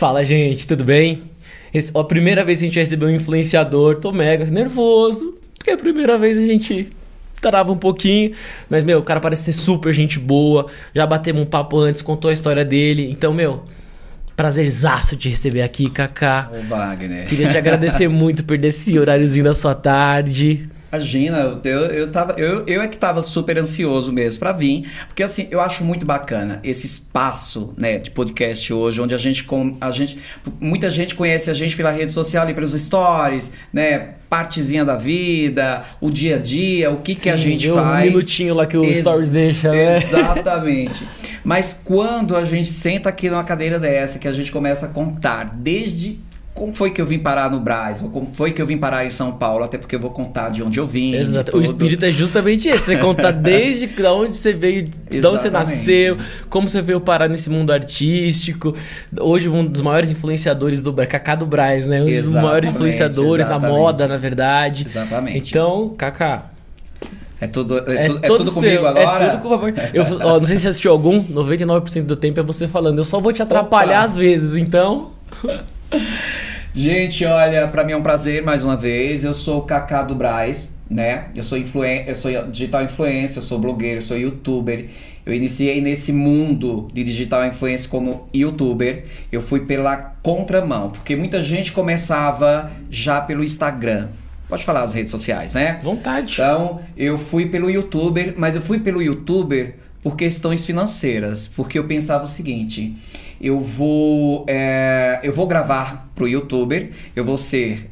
Fala, gente, tudo bem? Esse, a primeira vez que a gente recebeu um influenciador, tô mega nervoso, porque é a primeira vez a gente trava um pouquinho, mas, meu, o cara parece ser super gente boa, já batemos um papo antes, contou a história dele, então, meu, prazerzaço de receber aqui, Kaká. Ô, Wagner. Queria te agradecer muito por esse horáriozinho da sua tarde. Imagina, eu, eu, tava, eu, eu é que tava super ansioso mesmo para vir, porque assim, eu acho muito bacana esse espaço, né, de podcast hoje, onde a gente, a gente muita gente conhece a gente pela rede social e pelos stories, né, partezinha da vida, o dia a dia, o que Sim, que a gente faz. um minutinho lá que o Ex stories deixa, né? Exatamente. Mas quando a gente senta aqui numa cadeira dessa, que a gente começa a contar desde como foi que eu vim parar no Braz, ou como foi que eu vim parar em São Paulo, até porque eu vou contar de onde eu vim. Exato. O espírito é justamente esse. Você conta desde onde você veio, de onde você nasceu, como você veio parar nesse mundo artístico. Hoje, um dos maiores influenciadores do Kaká do Braz, né? Um dos exatamente, maiores influenciadores exatamente. na moda, na verdade. Exatamente. Então, Kaká. É tudo, é, é, tu, é tudo comigo agora? É tudo com eu, ó, Não sei se você assistiu algum, 99% do tempo é você falando. Eu só vou te atrapalhar Opa. às vezes, então. Gente, olha, para mim é um prazer mais uma vez. Eu sou o Kaká do Braz, né? Eu sou influen eu sou digital influencer, eu sou blogueiro, eu sou youtuber. Eu iniciei nesse mundo de digital influencer como youtuber. Eu fui pela contramão, porque muita gente começava já pelo Instagram. Pode falar as redes sociais, né? Vontade. Então, eu fui pelo youtuber, mas eu fui pelo youtuber por questões financeiras, porque eu pensava o seguinte: eu vou, é, eu vou gravar pro youtuber, eu vou ser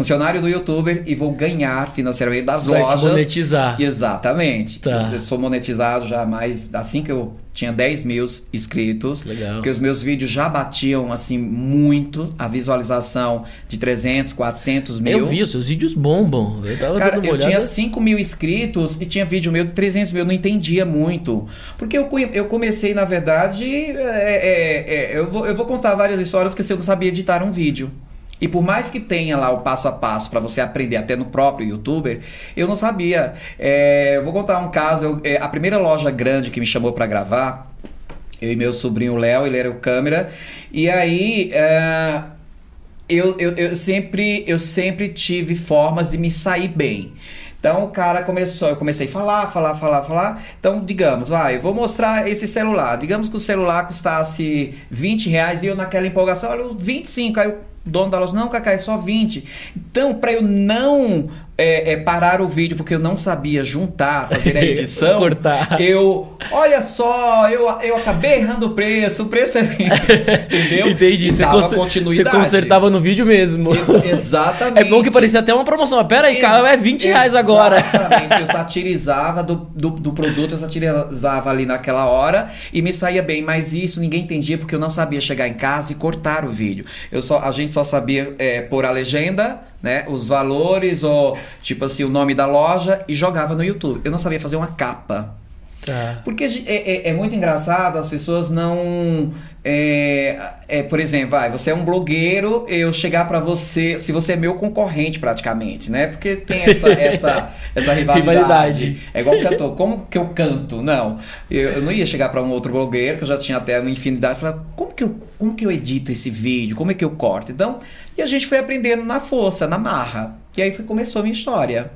funcionário do youtuber e vou ganhar financeiramente das Vai lojas. monetizar. Exatamente. Tá. Eu, sou monetizado já mais assim que eu tinha 10 mil inscritos. Legal. Porque os meus vídeos já batiam assim muito a visualização de 300, 400 mil. Eu vi, os seus vídeos bombam. Eu tava Cara, eu tinha 5 mil inscritos e tinha vídeo meu de 300 mil. Eu não entendia muito. Porque eu, eu comecei, na verdade, é, é, é, eu, vou, eu vou contar várias histórias porque se eu não sabia editar um vídeo. E por mais que tenha lá o passo a passo para você aprender até no próprio youtuber, eu não sabia. É, vou contar um caso. Eu, é, a primeira loja grande que me chamou para gravar, eu e meu sobrinho Léo, ele era o câmera. E aí. É, eu, eu, eu, sempre, eu sempre tive formas de me sair bem. Então o cara começou, eu comecei a falar, falar, falar, falar. Então, digamos, vai, eu vou mostrar esse celular. Digamos que o celular custasse 20 reais e eu naquela empolgação, olha, 25. Aí eu dono da loja, não, Cacá, é só 20. Então, para eu não é, é, parar o vídeo porque eu não sabia juntar, fazer a edição, cortar. eu, olha só, eu, eu acabei errando o preço, o preço é entendeu? Entendi, você, cons você consertava no vídeo mesmo. Exatamente. É bom que parecia até uma promoção, mas pera aí, Ex cara, é 20 reais agora. Exatamente, eu satirizava do, do, do produto, eu satirizava ali naquela hora e me saía bem, mas isso ninguém entendia porque eu não sabia chegar em casa e cortar o vídeo. Eu só, a gente gente só sabia é, pôr a legenda, né? Os valores, ou tipo assim, o nome da loja e jogava no YouTube. Eu não sabia fazer uma capa. Tá. Porque é, é, é, muito engraçado, as pessoas não. É, é, por exemplo, vai, você é um blogueiro, eu chegar para você, se você é meu concorrente praticamente, né? Porque tem essa, essa, essa rivalidade. rivalidade. É igual cantor. Como que eu canto? Não. Eu, eu não ia chegar para um outro blogueiro, que eu já tinha até uma infinidade, e falar, como que, eu, como que eu edito esse vídeo? Como é que eu corto? Então, e a gente foi aprendendo na força, na marra. E aí foi, começou a minha história.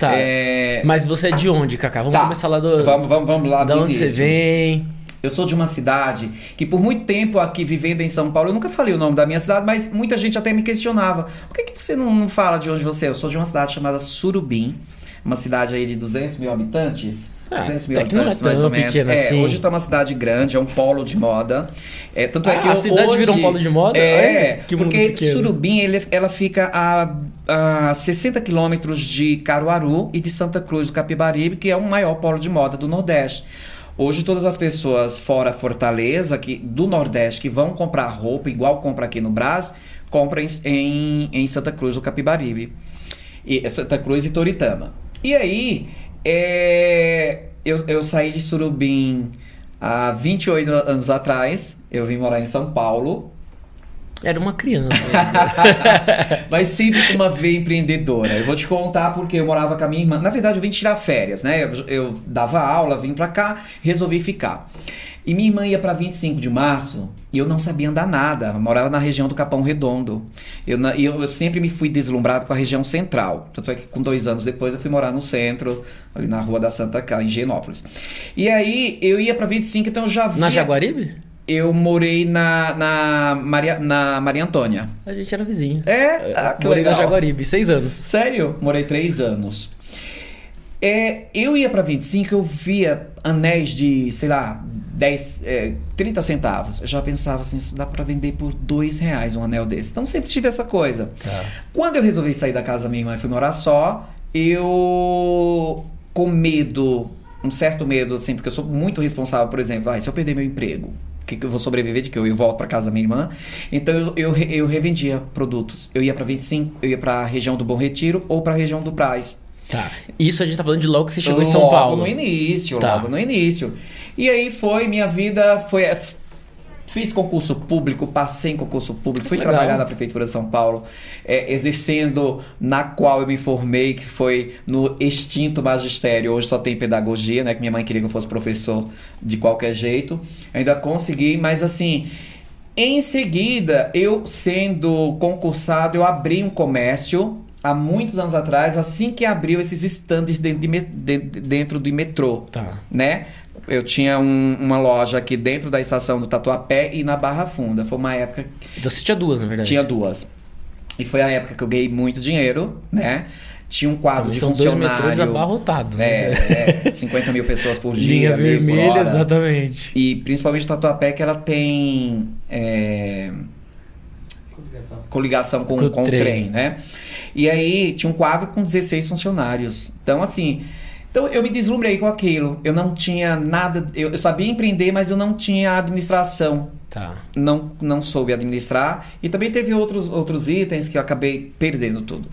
Tá. É... Mas você é de onde, Cacá? Vamos tá. começar lá do. Vamos, vamos, vamos lá Da onde início. você vem? Eu sou de uma cidade que por muito tempo aqui vivendo em São Paulo, eu nunca falei o nome da minha cidade, mas muita gente até me questionava. Por que, que você não, não fala de onde você é? Eu sou de uma cidade chamada Surubim, uma cidade aí de 200 mil habitantes. Ah, 200 mil habitantes, mais ou menos. É, assim. Hoje está uma cidade grande, é um polo de moda. É, tanto é ah, que a cidade hoje, virou um polo de moda? É, porque Surubim ele, ela fica a, a 60 quilômetros de Caruaru e de Santa Cruz do Capibaribe, que é o maior polo de moda do Nordeste. Hoje todas as pessoas fora Fortaleza, que, do Nordeste, que vão comprar roupa, igual compra aqui no Brás, compram em, em Santa Cruz do Capibaribe. E, Santa Cruz e Toritama. E aí, é, eu, eu saí de Surubim há 28 anos atrás. Eu vim morar em São Paulo. Era uma criança. Mas sempre com uma veia empreendedora. Eu vou te contar porque eu morava com a minha irmã. Na verdade, eu vim tirar férias, né? Eu, eu dava aula, vim pra cá, resolvi ficar. E minha irmã ia para 25 de março e eu não sabia andar nada. Eu morava na região do Capão Redondo. Eu, na- e eu, eu sempre me fui deslumbrado com a região central. Tanto é que com dois anos depois eu fui morar no centro, ali na Rua da Santa Casa, em Genópolis. E aí eu ia para 25, então eu já via... Na Jaguaribe? Eu morei na, na, Maria, na Maria Antônia. A gente era vizinho. É? Ah, Morei na legal. Jaguaribe, seis anos. Sério? Morei três anos. É, eu ia pra 25, eu via anéis de, sei lá, 10, é, 30 centavos. Eu já pensava assim, isso dá pra vender por dois reais um anel desse. Então sempre tive essa coisa. Tá. Quando eu resolvi sair da casa da minha irmã e fui morar só, eu com medo, um certo medo, assim, porque eu sou muito responsável, por exemplo, se eu perder meu emprego, que, que eu vou sobreviver de que eu, eu volto para casa da minha irmã. Então eu, eu, eu revendia produtos. Eu ia para 25, eu ia para a região do Bom Retiro ou para a região do Braz. Tá. Isso a gente tá falando de logo que você chegou em São Logo Paulo. no início, Tá. logo no início. E aí foi, minha vida foi. f- Fiz concurso público, passei em concurso público, fui Legal. trabalhar na Prefeitura de São Paulo, é, exercendo na qual eu me formei, que foi no extinto magistério. Hoje só tem pedagogia, né? Que minha mãe queria que eu fosse professor de qualquer jeito. Ainda consegui, mas assim. Em seguida, eu sendo concursado, eu abri um comércio há muitos anos atrás, assim que abriu esses stands dentro, de dentro do metrô Tá. né? Eu tinha um- uma loja aqui dentro da estação do Tatuapé e na Barra Funda. Foi uma época Então você tinha duas, na verdade. tinha duas. E foi a época que eu ganhei muito dinheiro, né? Tinha um quadro Também de são dois metrôs funcionário. abarrotados. né? É, é, 50 mil pessoas por dia. Linha vermelha, hora. exatamente. E principalmente o Tatuapé, que ela tem é, coligação com, com o trem. trem, né? E aí tinha um quadro com 16 funcionários. Então, assim. Então eu me deslumbrei com aquilo. Eu não tinha nada. Eu, eu sabia empreender, mas eu não tinha administração. Tá. Não, não soube administrar. E também teve outros, outros itens que eu acabei perdendo tudo.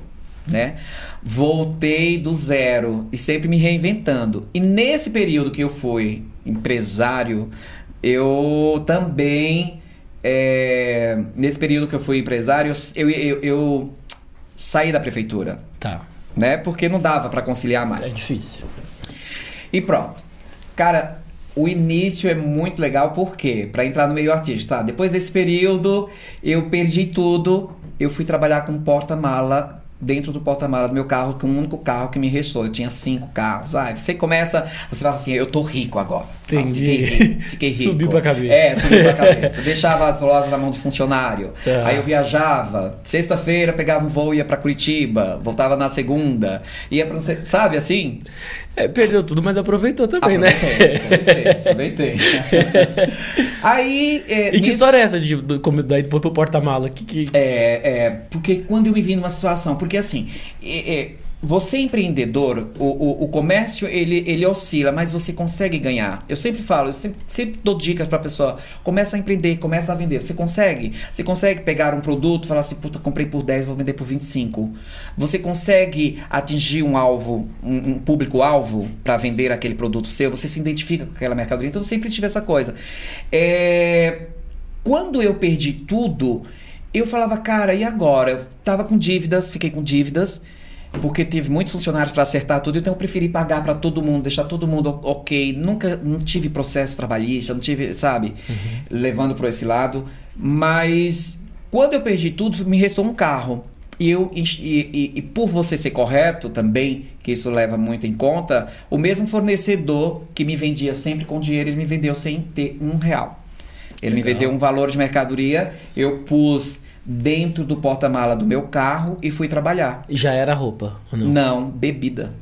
Né? Voltei do zero e sempre me reinventando. E nesse período que eu fui empresário, eu também. é, nesse período que eu fui empresário, eu, eu, eu saí da prefeitura. Tá. Né? Porque não dava para conciliar É mais. difícil. E pronto. Cara, o início é muito legal porque para entrar no meio artístico, tá? Depois desse período, eu perdi tudo. Eu fui trabalhar com porta-mala dentro do porta-mala do meu carro, com o único carro que me restou. Eu tinha cinco carros. Ah, você começa, você fala assim, eu tô rico agora. Entendi. Ah, fiquei rico, fiquei rico. Subiu pra cabeça. É, subiu pra cabeça. Deixava as lojas na mão do funcionário. Tá. Aí eu viajava. Sexta-feira pegava um voo, ia pra Curitiba. Voltava na segunda. Ia pra... Sabe assim? É, perdeu tudo, mas aproveitou também, né? Aproveitei, aproveitei, aproveitei. Aí. É, E que nisso- história é essa de como daí foi pro porta-mala? Que, que... É, é, porque quando eu me vi numa situação, porque assim, é, é, você empreendedor, o, o, o comércio ele, ele oscila, mas você consegue ganhar. Eu sempre falo, eu sempre, sempre dou dicas pra pessoa, começa a empreender, começa a vender. Você consegue? Você consegue pegar um produto e falar assim, puta, comprei por 10, vou vender por 25. Você consegue atingir um alvo, um, um público-alvo para vender aquele produto seu? Você se identifica com aquela mercadoria? Então eu sempre tive essa coisa. É, quando eu perdi tudo, eu falava, cara, e agora? Eu tava com dívidas, fiquei com dívidas, porque teve muitos funcionários para acertar tudo, então eu preferi pagar para todo mundo, deixar todo mundo ok. Nunca não tive processo trabalhista, não tive, sabe, levando para esse lado. Mas quando eu perdi tudo, me restou um carro. E, eu, e, e- e por você ser correto também, que isso leva muito em conta, o mesmo fornecedor que me vendia sempre com dinheiro, ele me vendeu sem ter um real. Ele me Legal. vendeu um valor de mercadoria, eu pus dentro do porta-mala do meu carro e fui trabalhar. Já era roupa, ou não? Não, bebida.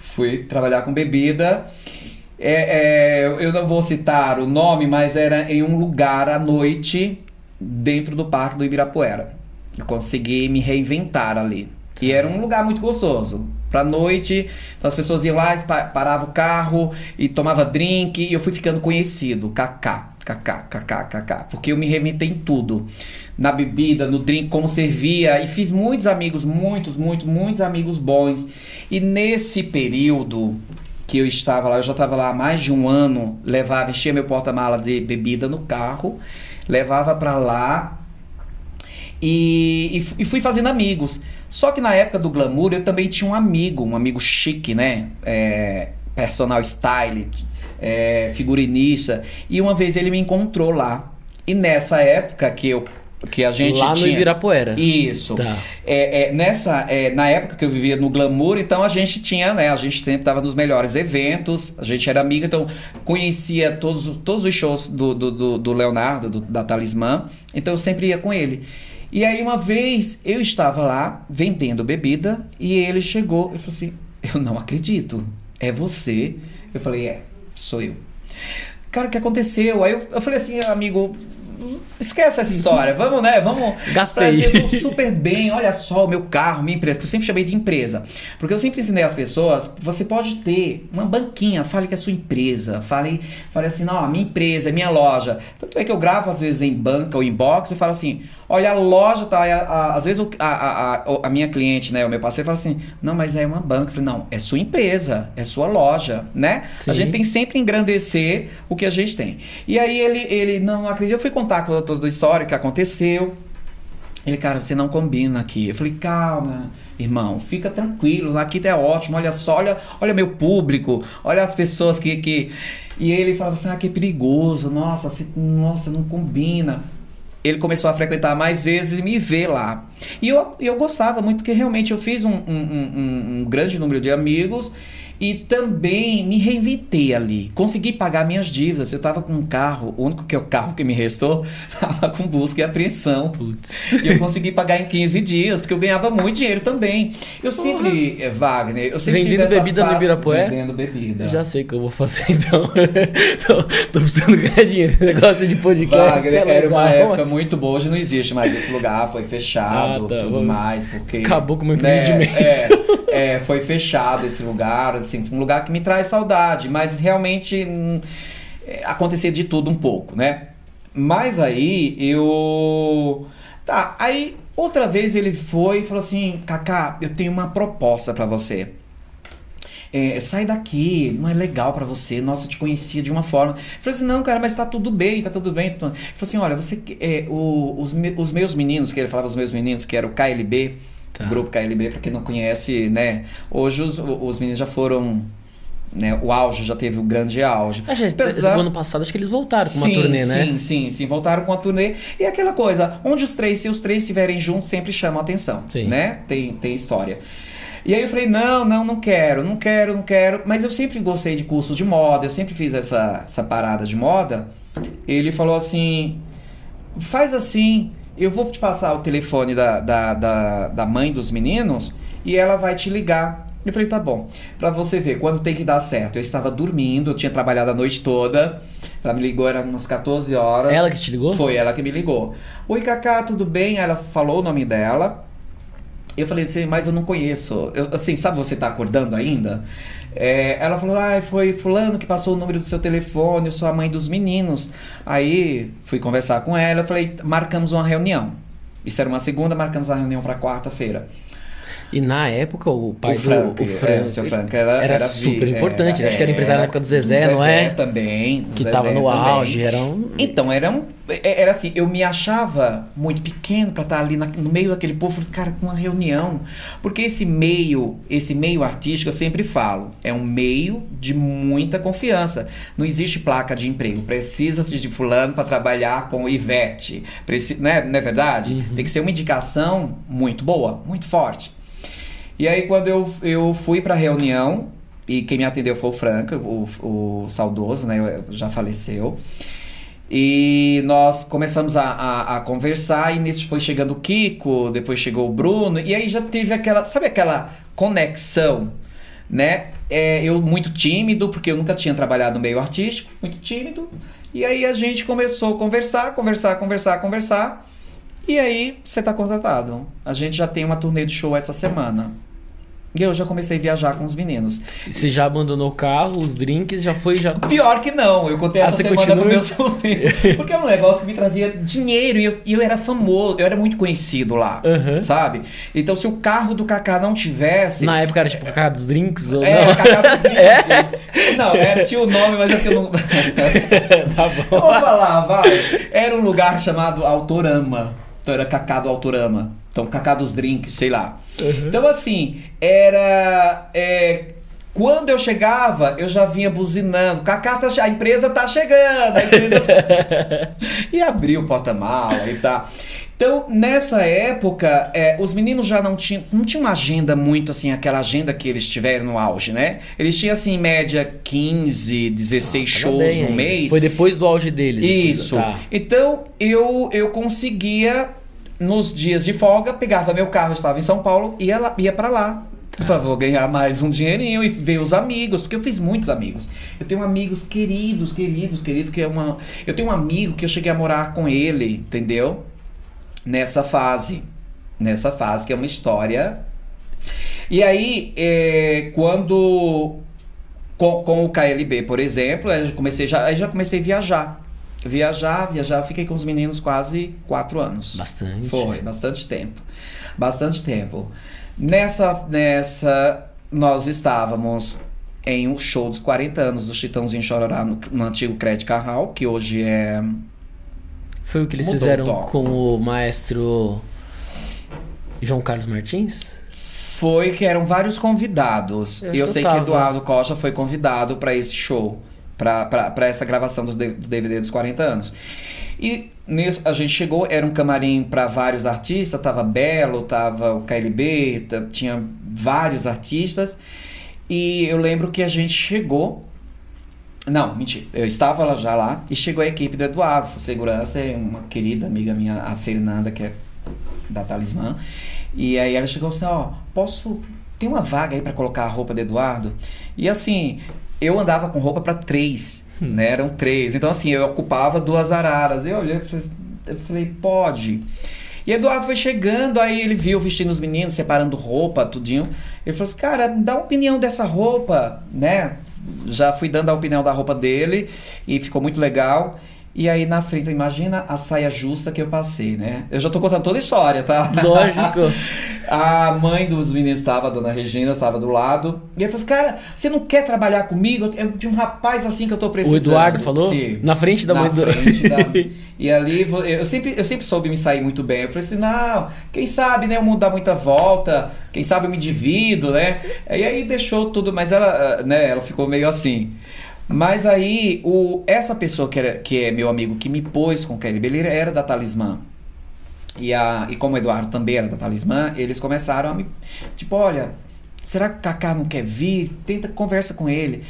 fui trabalhar com bebida. É, é, eu não vou citar o nome, mas era em um lugar à noite dentro do Parque do Ibirapuera. Eu consegui me reinventar ali. E era um lugar muito gostoso. Pra noite, então as pessoas iam lá, pa- parava o carro e tomava drink e eu fui ficando conhecido. Kaká, kaká, kaká, kaká. Porque eu me reinventei em tudo. Na bebida, no drink, como servia. E fiz muitos amigos, muitos, muitos, muitos amigos bons. E nesse período que eu estava lá, eu já estava lá há mais de um ano, levava, enchia meu porta-mala de bebida no carro, levava pra lá e, e fui fazendo amigos. Só que na época do glamour eu também tinha um amigo, um amigo chique, né? É, personal style. É, figurinista. E uma vez ele me encontrou lá. E nessa época que eu que a gente Lá tinha... no Ibirapuera. Isso. Tá. É, é, nessa, é, na época que eu vivia no glamour, então a gente tinha, né? A gente sempre estava nos melhores eventos, a gente era amiga, então conhecia todos, todos os shows do, do, do, do Leonardo, do- da Talismã, então eu sempre ia com ele. E aí uma vez eu estava lá vendendo bebida e ele chegou e falou assim: Eu não acredito, é você? Eu falei: É, sou eu. Cara, o que aconteceu? Aí eu, eu falei assim, amigo, esquece essa história. Vamos, né? Vamos. Gastei. Prazer, super bem. Olha só o meu carro, minha empresa, que eu sempre chamei de empresa. Porque eu sempre ensinei as pessoas, você pode ter uma banquinha, fale que é sua empresa. Fale, fale assim, não, a minha empresa, é minha loja. Tanto é que eu gravo, às vezes, em banca ou em box, e falo assim, olha, a loja tá. a- a- às vezes a, a, a, a minha cliente, né, o meu parceiro, fala assim, não, mas é uma banca. Eu falei, não, é sua empresa, é sua loja, né? A Sim. gente tem sempre engrandecer o que a gente tem. E aí ele, ele não acredita. Eu fui contar com toda a história que aconteceu. Ele, cara, você não combina aqui. Eu falei, calma, irmão, fica tranquilo, aqui tá ótimo, olha só, olha, olha meu público, olha as pessoas que. que... E ele falava assim, ah, que é perigoso, nossa, você- nossa, não combina. Ele começou a frequentar mais vezes e me ver lá. E eu, eu gostava muito, porque realmente eu fiz um- um- um- um grande número de amigos e também me reinventei ali. Consegui pagar minhas dívidas. Eu tava com um carro, o único que é o carro que me restou, tava com busca e apreensão. Putz. E eu consegui pagar em 15 dias, porque eu ganhava muito dinheiro também. Eu sempre, eh, Wagner, eu sempre Vendendo bebida no fa- Ibirapuera? Vendendo bebida. Eu já sei o que eu vou fazer então. tô, tô precisando ganhar dinheiro. Negócio de podcast. Wagner, é era uma época mas- muito boa, hoje não existe mais esse lugar, foi fechado, Ah, tá, tudo vamos- mais, porque... Acabou com o meu né, empreendimento. É, é, foi fechado esse lugar, assim, um lugar que me traz saudade, mas realmente hum, é, acontecia de tudo um pouco, né? Mas aí eu... Tá, aí outra vez ele foi e falou assim, Kaká, eu tenho uma proposta pra você. É, sai daqui, não é legal pra você. Nossa, eu te conhecia de uma forma. Eu falei assim, não, cara, mas tá tudo bem, tá tudo bem. Tá tudo... Ele falou assim, olha, você, é, o- os, me- os meus meninos, que ele falava os meus meninos, que era o KLB, Tá. grupo KLB, pra quem não conhece, né? Hoje os, os meninos já foram, né? O auge, já teve o grande auge. Ah, gente, Apesar- no ano passado acho que eles voltaram com uma sim, turnê, sim, né? Sim, sim, voltaram com a turnê. E aquela coisa, onde os três, se os três estiverem juntos, sempre chamam a atenção, Sim. né? Tem, tem história. E aí eu falei, não, não, não quero, não quero, não quero. Mas eu sempre gostei de curso de moda, eu sempre fiz essa, essa parada de moda. Ele falou assim, faz assim, eu vou te passar o telefone da, da, da, da mãe dos meninos e ela vai te ligar. Eu falei, tá bom. Pra você ver, quando tem que dar certo. Eu estava dormindo, eu tinha trabalhado a noite toda. Ela me ligou, era umas 14 horas. Ela que te ligou? Foi ela que me ligou. Oi, Cacá, tudo bem? Ela falou o nome dela. Eu falei assim, mas eu não conheço. Eu, assim, sabe você tá acordando ainda? É, ela falou, ah, foi fulano que passou o número do seu telefone, eu sou a mãe dos meninos. Aí fui conversar com ela, eu falei, marcamos uma reunião. Isso era uma segunda, marcamos a reunião para quarta-feira. E na época o pai o Frank, do o é, Frank, o seu Frank era, era vi- super era- importante, né? Acho que era empresário na época do Zezé, não é? também. que Zezé tava no também. auge, era um... Então, era, um, era assim, eu me achava muito pequeno pra estar ali na- no meio daquele povo, cara, com uma reunião. Porque esse meio, esse meio artístico, eu sempre falo, é um meio de muita confiança. Não existe placa de emprego. Precisa de fulano para trabalhar com Ivete. Preci, né, não é verdade? Tem que ser uma indicação muito boa, muito forte. E aí, quando eu, eu fui pra reunião, e quem me atendeu foi o Franco, o, o saudoso, né? Já faleceu. E nós começamos a, a, a conversar, e nisso foi chegando o Kiko, depois chegou o Bruno, e aí já teve aquela, sabe aquela conexão, né? É, eu muito tímido, porque eu nunca tinha trabalhado no meio artístico, muito tímido. E aí a gente começou a conversar, conversar, conversar, conversar. E aí você tá contratado. A gente já tem uma turnê de show essa semana. E eu já comecei a viajar com os meninos. Você já abandonou o carro, os drinks, já foi, já... Pior que não, eu contei Ah, essa semana continua? pro meu sobrinho. Porque é um negócio que me trazia dinheiro e eu, eu era famoso, eu era muito conhecido lá, Aham. sabe? Então se o carro do Kaká não tivesse. Na época era tipo cara dos drinks ou É, não? Kaká dos Drinks. Não, era, tinha o nome, mas é que eu não. tá bom. vou falar, vai. Era um lugar chamado Autorama. Então era Cacá do Autorama. Então, Cacá dos Drinks, sei lá. Uhum. Então, assim, era. é, Quando eu chegava, eu já vinha buzinando. Cacá, tá, a empresa tá chegando, a empresa tá... e abri o porta-mala e tal. Então, nessa época, é, os meninos já não tinham, não tinham uma agenda muito assim, aquela agenda que eles tiveram no auge, né? Eles tinham, assim, em média 15, 16 Tava shows bem no mês. Foi depois do auge deles. Isso. Tá. Então, eu, eu conseguia, nos dias de folga, pegava meu carro, eu estava em São Paulo, ia, lá, ia para lá. Por favor, ganhar mais um dinheirinho e ver os amigos, porque eu fiz muitos amigos. Eu tenho amigos queridos, queridos, queridos, que é uma. Eu tenho um amigo que eu cheguei a morar com ele, entendeu? Nessa fase. Nessa fase, que é uma história. E aí, é, quando. Com, com o KLB, por exemplo, eu comecei já, aí já comecei a viajar. Viajar, viajar, fiquei com os meninos quase quatro anos. Bastante. Foi, bastante tempo. Bastante tempo. Nessa, nessa, nós estávamos em um show dos 40 anos do Chitãozinho Chororá no, no antigo Crédito Carral, que hoje é. Foi o que eles Mudou fizeram o com o maestro João Carlos Martins? Foi que eram vários convidados. Eu Eu, sei que. Eduardo Costa foi convidado para esse show, para essa gravação do DVD dos 40 anos. E nisso a gente chegou, era um camarim para vários artistas, tava Belo, tava o KLB, tinha vários artistas. E eu lembro que a gente chegou não, mentira. Eu estava lá já lá e chegou a equipe do Eduardo, segurança, e uma querida amiga minha, a Fernanda, que é da Talismã. E aí ela chegou assim, ó, posso tem uma vaga aí pra colocar a roupa do Eduardo? E assim, eu andava com roupa pra três, né? Eram três. Então assim, eu ocupava duas araras. Eu olhei e falei, eu falei, pode. E Eduardo foi chegando, aí ele viu vestindo os meninos, separando roupa, tudinho. Ele falou assim, cara, dá uma opinião dessa roupa, né? Já fui dando a opinião da roupa dele e ficou muito legal. E aí na frente, imagina a saia justa que eu passei, né? Eu já tô contando toda a história, tá? Lógico. A mãe dos meninos estava, a dona Regina, estava do lado. E ele falou assim: Cara, você não quer trabalhar comigo? Eu de um rapaz assim que eu tô O precisando. Eduardo falou? Sim. Na frente da Na mãe do. frente da- E ali, eu sempre, eu sempre soube me sair muito bem. Eu falei assim: Não, quem sabe, né? O mundo dá muita volta. Quem sabe eu me divido, né? E aí deixou tudo, mas ela, ah, né? Ela ficou meio assim. Mas aí, o, essa pessoa que, era, que é meu amigo que me pôs com KLB, ele era da Talismã. E, a, e como o Eduardo também era da Talismã, eles começaram a me. Tipo, olha, será que o Kaká não quer vir? Tenta conversa com ele.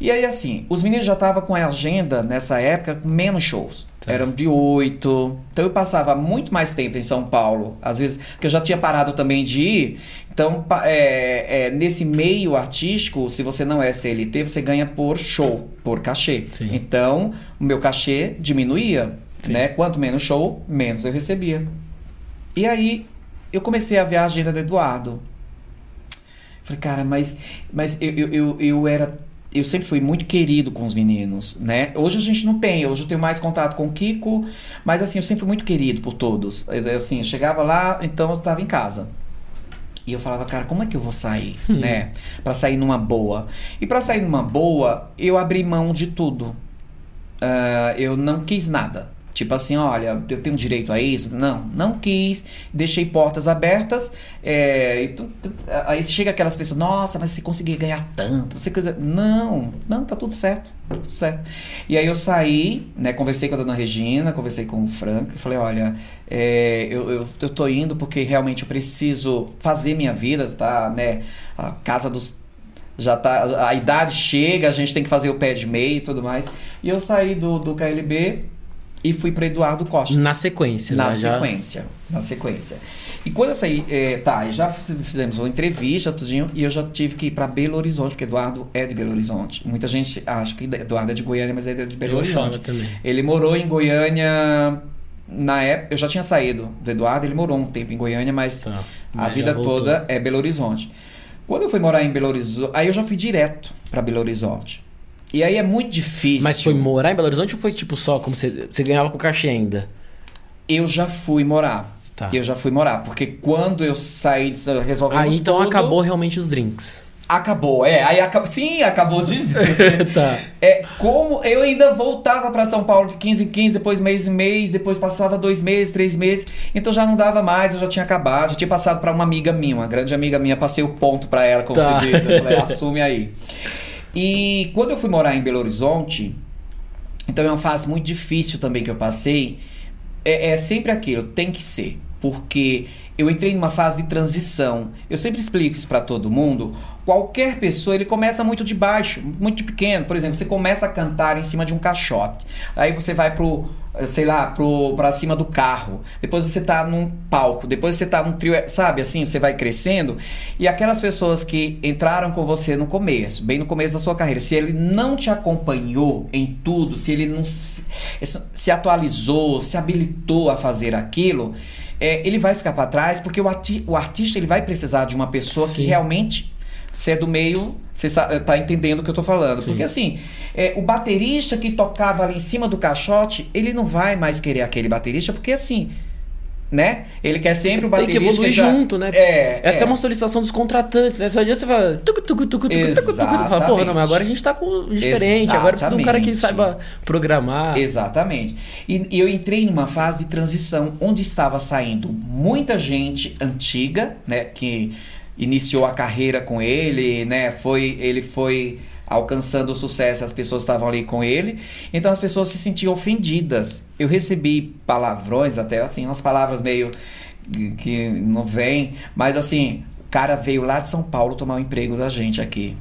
E aí, assim, os meninos já estavam com a agenda nessa época com menos shows. Eram de oito. Então eu passava muito mais tempo em São Paulo. Às vezes, porque eu já tinha parado também de ir. Então, é, é, nesse meio artístico, se você não é CLT, você ganha por show, por cachê. Sim. Então, o meu cachê diminuía. Sim. Né? Quanto menos show, menos eu recebia. E aí, eu comecei a ver a agenda do Eduardo. Falei, cara, mas, mas eu, eu, eu, eu era. Eu sempre fui muito querido com os meninos, né? Hoje a gente não tem, hoje eu tenho mais contato com o Kiko, mas assim, eu sempre fui muito querido por todos. Eu, eu, assim, eu chegava lá, então eu tava em casa. E eu falava, cara, como é que eu vou sair, né? Pra sair numa boa. E pra sair numa boa, eu abri mão de tudo. Ah, eu não quis nada. Tipo assim, olha, eu tenho direito a isso? Não, não quis. Deixei portas abertas. é, tu- tu- aí chega aquelas pessoas, nossa, mas você conseguia ganhar tanto. Você quiser. Não, não, tá tudo certo. Tá tudo certo. E aí eu saí, né? Conversei com a dona Regina, conversei com o Franco e falei, olha, é, eu, eu, eu tô indo porque realmente eu preciso fazer minha vida, tá? Né? A casa dos já tá a idade chega a gente tem que fazer o pé de meia e tudo mais e eu saí do, do KLB e fui para Eduardo Costa Na sequência. na né? Já- sequência na sequência e quando eu saí é, tá já fiz- fizemos uma entrevista tudinho e eu já tive que ir para Belo Horizonte porque Eduardo é de Belo Horizonte muita gente acha que Eduardo é de Goiânia mas ele é de Belo Eu Horizonte também. ele morou em Goiânia na época eu já tinha saído do Eduardo ele morou um tempo em Goiânia mas Tá. a Mas já vida voltou. toda é Belo Horizonte. Quando eu fui morar em Belo Horizonte, aí eu já fui direto pra Belo Horizonte. E aí é muito difícil. Mas foi morar em Belo Horizonte ou foi tipo só como você, você ganhava com cachê ainda? Eu já fui morar. Tá. Eu já fui morar, porque quando eu saí, resolvi Aí então acabou realmente os drinks. Acabou, é. Aí acabou. Sim, acabou de ver. tá. É, como eu ainda voltava para São Paulo de 15 em 15, depois mês em mês, depois passava dois meses, três meses, então já não dava mais, eu já tinha acabado, já tinha passado para uma amiga minha, uma grande amiga minha, passei o ponto para ela, como Tá. você diz. Eu falei, assume aí. E quando eu fui morar em Belo Horizonte, então é uma fase muito difícil também que eu passei. É, é sempre aquilo, tem que ser. Porque eu entrei numa fase de transição. Eu sempre explico isso para todo mundo. Qualquer pessoa, ele começa muito de baixo, muito pequeno. Por exemplo, você começa a cantar em cima de um caixote. Aí você vai pro, sei lá, pro, pra cima do carro. Depois você tá num palco. Depois você tá num trio, sabe? Assim, você vai crescendo. E aquelas pessoas que entraram com você no começo, bem no começo da sua carreira, se ele não te acompanhou em tudo, se ele não se, se atualizou, se habilitou a fazer aquilo, é, ele vai ficar para trás porque o, arti o artista ele vai precisar de uma pessoa que Sim. realmente você é do meio, você sa- tá entendendo o que eu tô falando. Sim. Porque assim, é, o baterista que tocava ali em cima do caixote, ele não vai mais querer aquele baterista, porque assim, né? Ele quer sempre o Tem baterista que evoluir já- junto, né? É, É até uma solicitação dos contratantes, né? Só adianta você falar. Tucu, tucu, tucu, tucu, tucu. Fala, porra, não, mas agora a gente tá com diferente. Agora precisa de um cara que Exatamente. saiba programar. Exatamente. E, e eu entrei numa fase de transição onde estava saindo muita gente antiga, né, que iniciou a carreira com ele, né, foi ele foi alcançando o sucesso, as pessoas estavam ali com ele, então as pessoas se sentiam ofendidas. Eu recebi palavrões até assim, umas palavras meio que não vem, mas assim, o cara veio lá de São Paulo tomar o emprego da gente aqui.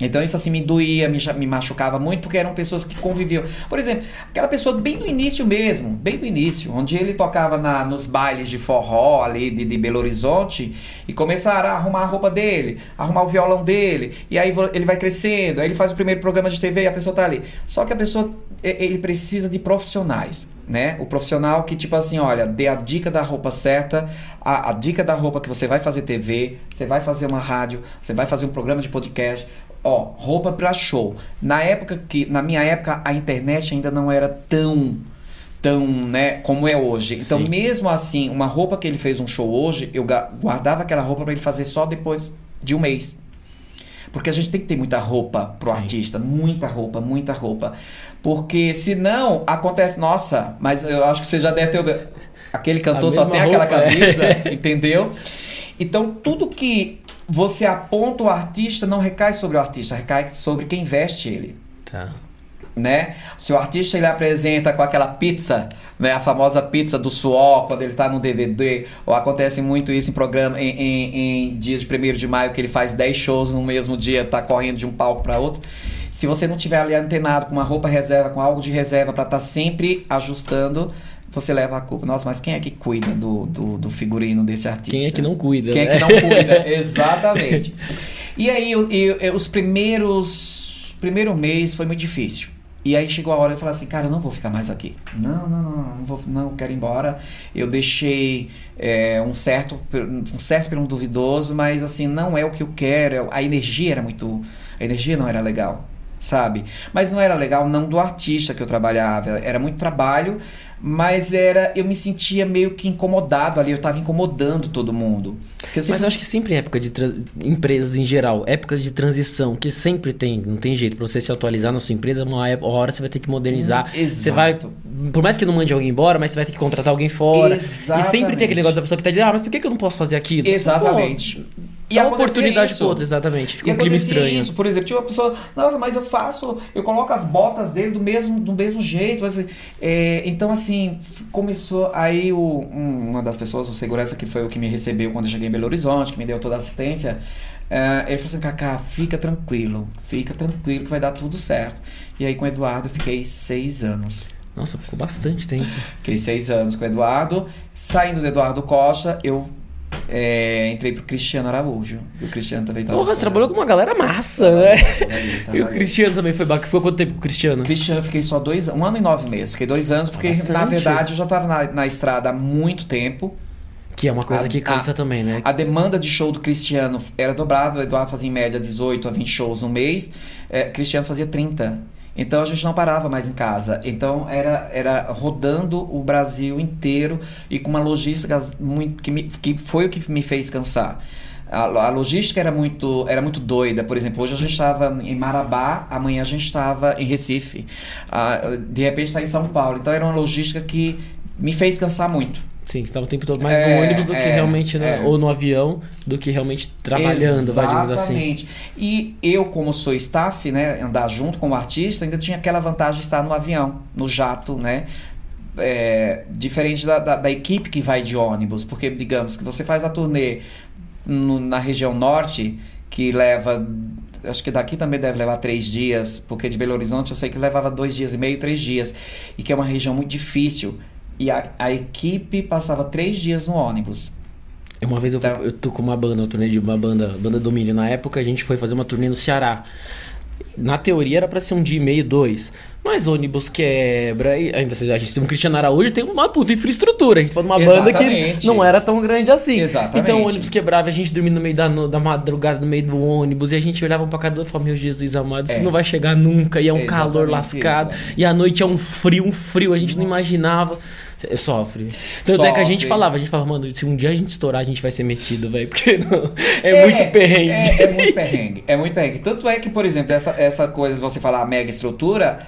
Então isso assim me doía, me, me machucava muito, porque eram pessoas que conviviam. Por exemplo, aquela pessoa bem do início mesmo, bem do início, onde ele tocava na, nos bailes de forró ali de, de Belo Horizonte e começaram a arrumar a roupa dele, arrumar o violão dele, e aí ele vai crescendo, aí ele faz o primeiro programa de TV e a pessoa tá ali. Só que a pessoa, ele precisa de profissionais. Né? O profissional que, tipo assim, olha, dê a dica da roupa certa, a, a dica da roupa que você vai fazer TV, você vai fazer uma rádio, você vai fazer um programa de podcast. Ó, roupa pra show. Na época que, na minha época, a internet ainda não era tão tão, né, como é hoje. Então, Sim. mesmo assim, uma roupa que ele fez um show hoje, eu guardava aquela roupa para ele fazer só depois de um mês. Porque a gente tem que ter muita roupa pro Sim. artista, muita roupa, muita roupa. Porque senão acontece, nossa, mas eu acho que você já deve ter ouvido. Aquele cantor só tem aquela roupa, é. camisa, entendeu? Então, tudo que você aponta o artista não recai sobre o artista, recai sobre quem veste ele Tá. né? Se o artista ele apresenta com aquela pizza, né? A famosa pizza do suor, quando ele tá no DVD, ou acontece muito isso em programa, em, em, em dias de 1 de maio, que ele faz 10 shows no mesmo dia, tá correndo de um palco para outro. Se você não tiver ali antenado com uma roupa reserva, com algo de reserva para estar sempre ajustando, você leva a culpa. Nossa, mas quem é que cuida do, do, do figurino desse artista? Quem é que não cuida? Quem é né? que não cuida? Exatamente. E aí, eu, eu- os primeiros. Primeiro mês foi muito difícil. E aí chegou a hora de eu falar assim, cara, eu não vou ficar mais aqui. Não, não, não, não, vou, não quero ir embora. Eu deixei é, um certo, um certo pelo duvidoso, mas assim, não é o que eu quero. A energia era muito. A energia não era legal, sabe? Mas não era legal não do artista que eu trabalhava. Era muito trabalho, mas era. Eu me sentia meio que incomodado ali, eu tava incomodando todo mundo. Eu Mas sempre eu acho que sempre em época de trans- empresas em geral, épocas de transição, que sempre tem, não tem jeito pra você se atualizar na sua empresa, uma uma hora você vai ter que modernizar. Hum, Você vai, por mais que não mande alguém embora, mas você vai ter que contratar alguém fora. E sempre Exatamente. tem aquele negócio da pessoa que tá dizendo, ah, mas por que eu não posso fazer aquilo? Exatamente. E acontecia oportunidade isso. outro, exatamente. Fica E um clima estranho. isso, por exemplo, tinha uma pessoa, nossa, mas eu faço, eu coloco as botas dele do mesmo, do mesmo jeito. é, então, assim, começou aí o, um- uma das pessoas, o segurança que foi o que me recebeu quando eu cheguei em Belo Horizonte, que me deu toda a assistência, é, ele falou assim, Cacá, fica tranquilo, fica tranquilo que vai dar tudo certo. E aí com o Eduardo eu fiquei seis anos. Nossa, ficou bastante tempo. Fiquei seis anos com o Eduardo. Saindo do Eduardo Costa, eu é, entrei pro Cristiano Araújo. E o Cristiano também tava. Porra, você trabalhou com uma galera massa, né? Ali, E o. Cristiano também foi bacana. Foi quanto tempo com o Cristiano? Cristiano, eu fiquei só dois um ano e nove meses. Fiquei dois anos, porque Bastante. na verdade eu já tava na, na estrada há muito tempo. Que é uma coisa A- que cansa a- também, né? A demanda de show do Cristiano era dobrada. O Eduardo fazia em média 18 a 20 shows no mês. É, Cristiano fazia 30. Então a gente não parava mais em casa. Então era, era rodando o Brasil inteiro e com uma logística muito que, me- que foi o que me fez cansar. A, a logística era muito, era muito doida. Por exemplo, hoje a gente estava em Marabá, amanhã a gente estava em Recife. Ah, de repente está em São Paulo. Então era uma logística que me fez cansar muito. Sim, você estava o tempo todo mais É, no ônibus do que é, realmente, né? Ou no avião, do que realmente trabalhando, vai digamos assim. Exatamente. E eu, como sou staff, né, andar junto com o artista, ainda tinha aquela vantagem de estar no avião, no jato, né? É, diferente da, da, da equipe que vai de ônibus, porque digamos que você faz a turnê no- na região norte, que leva. Acho que daqui também deve levar três dias, porque de Belo Horizonte eu sei que levava dois dias e meio, três dias, e que é uma região muito difícil. E a, a equipe passava três dias no ônibus. Uma vez eu, fui, Então- eu tô com uma banda, eu turnê de uma banda, banda Domínio. Na época a gente foi fazer uma turnê no Ceará. Na teoria era pra ser um dia e meio, dois. Mas ônibus quebra. E ainda assim, a gente tem um Cristiano Araújo, tem uma puta infraestrutura. A gente foi numa banda que Exatamente. não era tão grande assim. Exatamente. Então o ônibus quebrava, a gente dormia no meio da, no- da madrugada, no meio do ônibus. E a gente olhava pra cara do outro e falava: Meu Jesus amado, isso É. não vai chegar nunca. E é um É calor exatamente lascado. isso, e à noite é um frio, um frio. A gente não Nossa. imaginava. Eu sofre. Tanto é que a gente Sofre. falava, a gente falava, mano, se um dia a gente estourar, a gente vai ser metido, velho. Porque não, é, muito perrengue. É, é muito perrengue. É muito perrengue. Tanto é que, por exemplo, essa, essa coisa de você falar mega estrutura,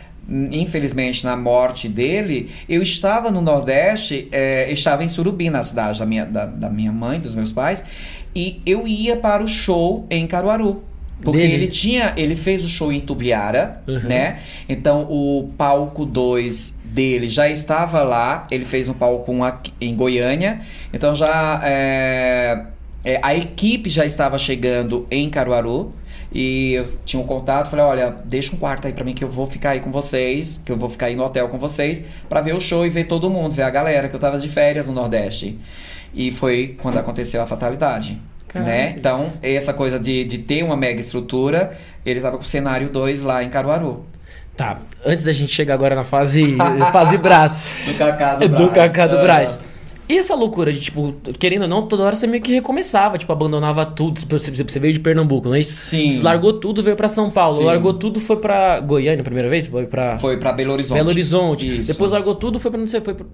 infelizmente, na morte dele, eu estava no Nordeste, é, estava em Surubim, na cidade da minha, da, da minha mãe, dos meus pais, e eu ia para o show em Caruaru. Porque Dele? ele tinha, ele fez o show em Tubiara, Uhum. né? Então o palco 2 dele já estava lá, ele fez um palco em Goiânia, então já é, é, a equipe já estava chegando em Caruaru e eu tinha um contato, falei, olha, deixa um quarto aí pra mim que eu vou ficar aí com vocês, que eu vou ficar aí no hotel com vocês pra ver o show e ver todo mundo, ver a galera, que eu tava de férias no Nordeste. E foi quando aconteceu a fatalidade. Né? Então, essa coisa de, de ter uma mega estrutura, ele tava com o cenário 2 lá em Caruaru. Tá, antes da gente chegar agora na fase, fase Brás. Do Cacá É do Cacá do. Brás. E essa loucura de, tipo, querendo ou não, toda hora você meio que recomeçava, tipo, abandonava tudo. Você, você veio de Pernambuco, não é isso? Sim. Você largou tudo, veio pra São Paulo. Sim. Largou tudo, foi pra Goiânia a primeira vez? Foi pra Foi pra Belo Horizonte. Belo Horizonte. Isso. Depois largou tudo, foi pra não sei, foi pra...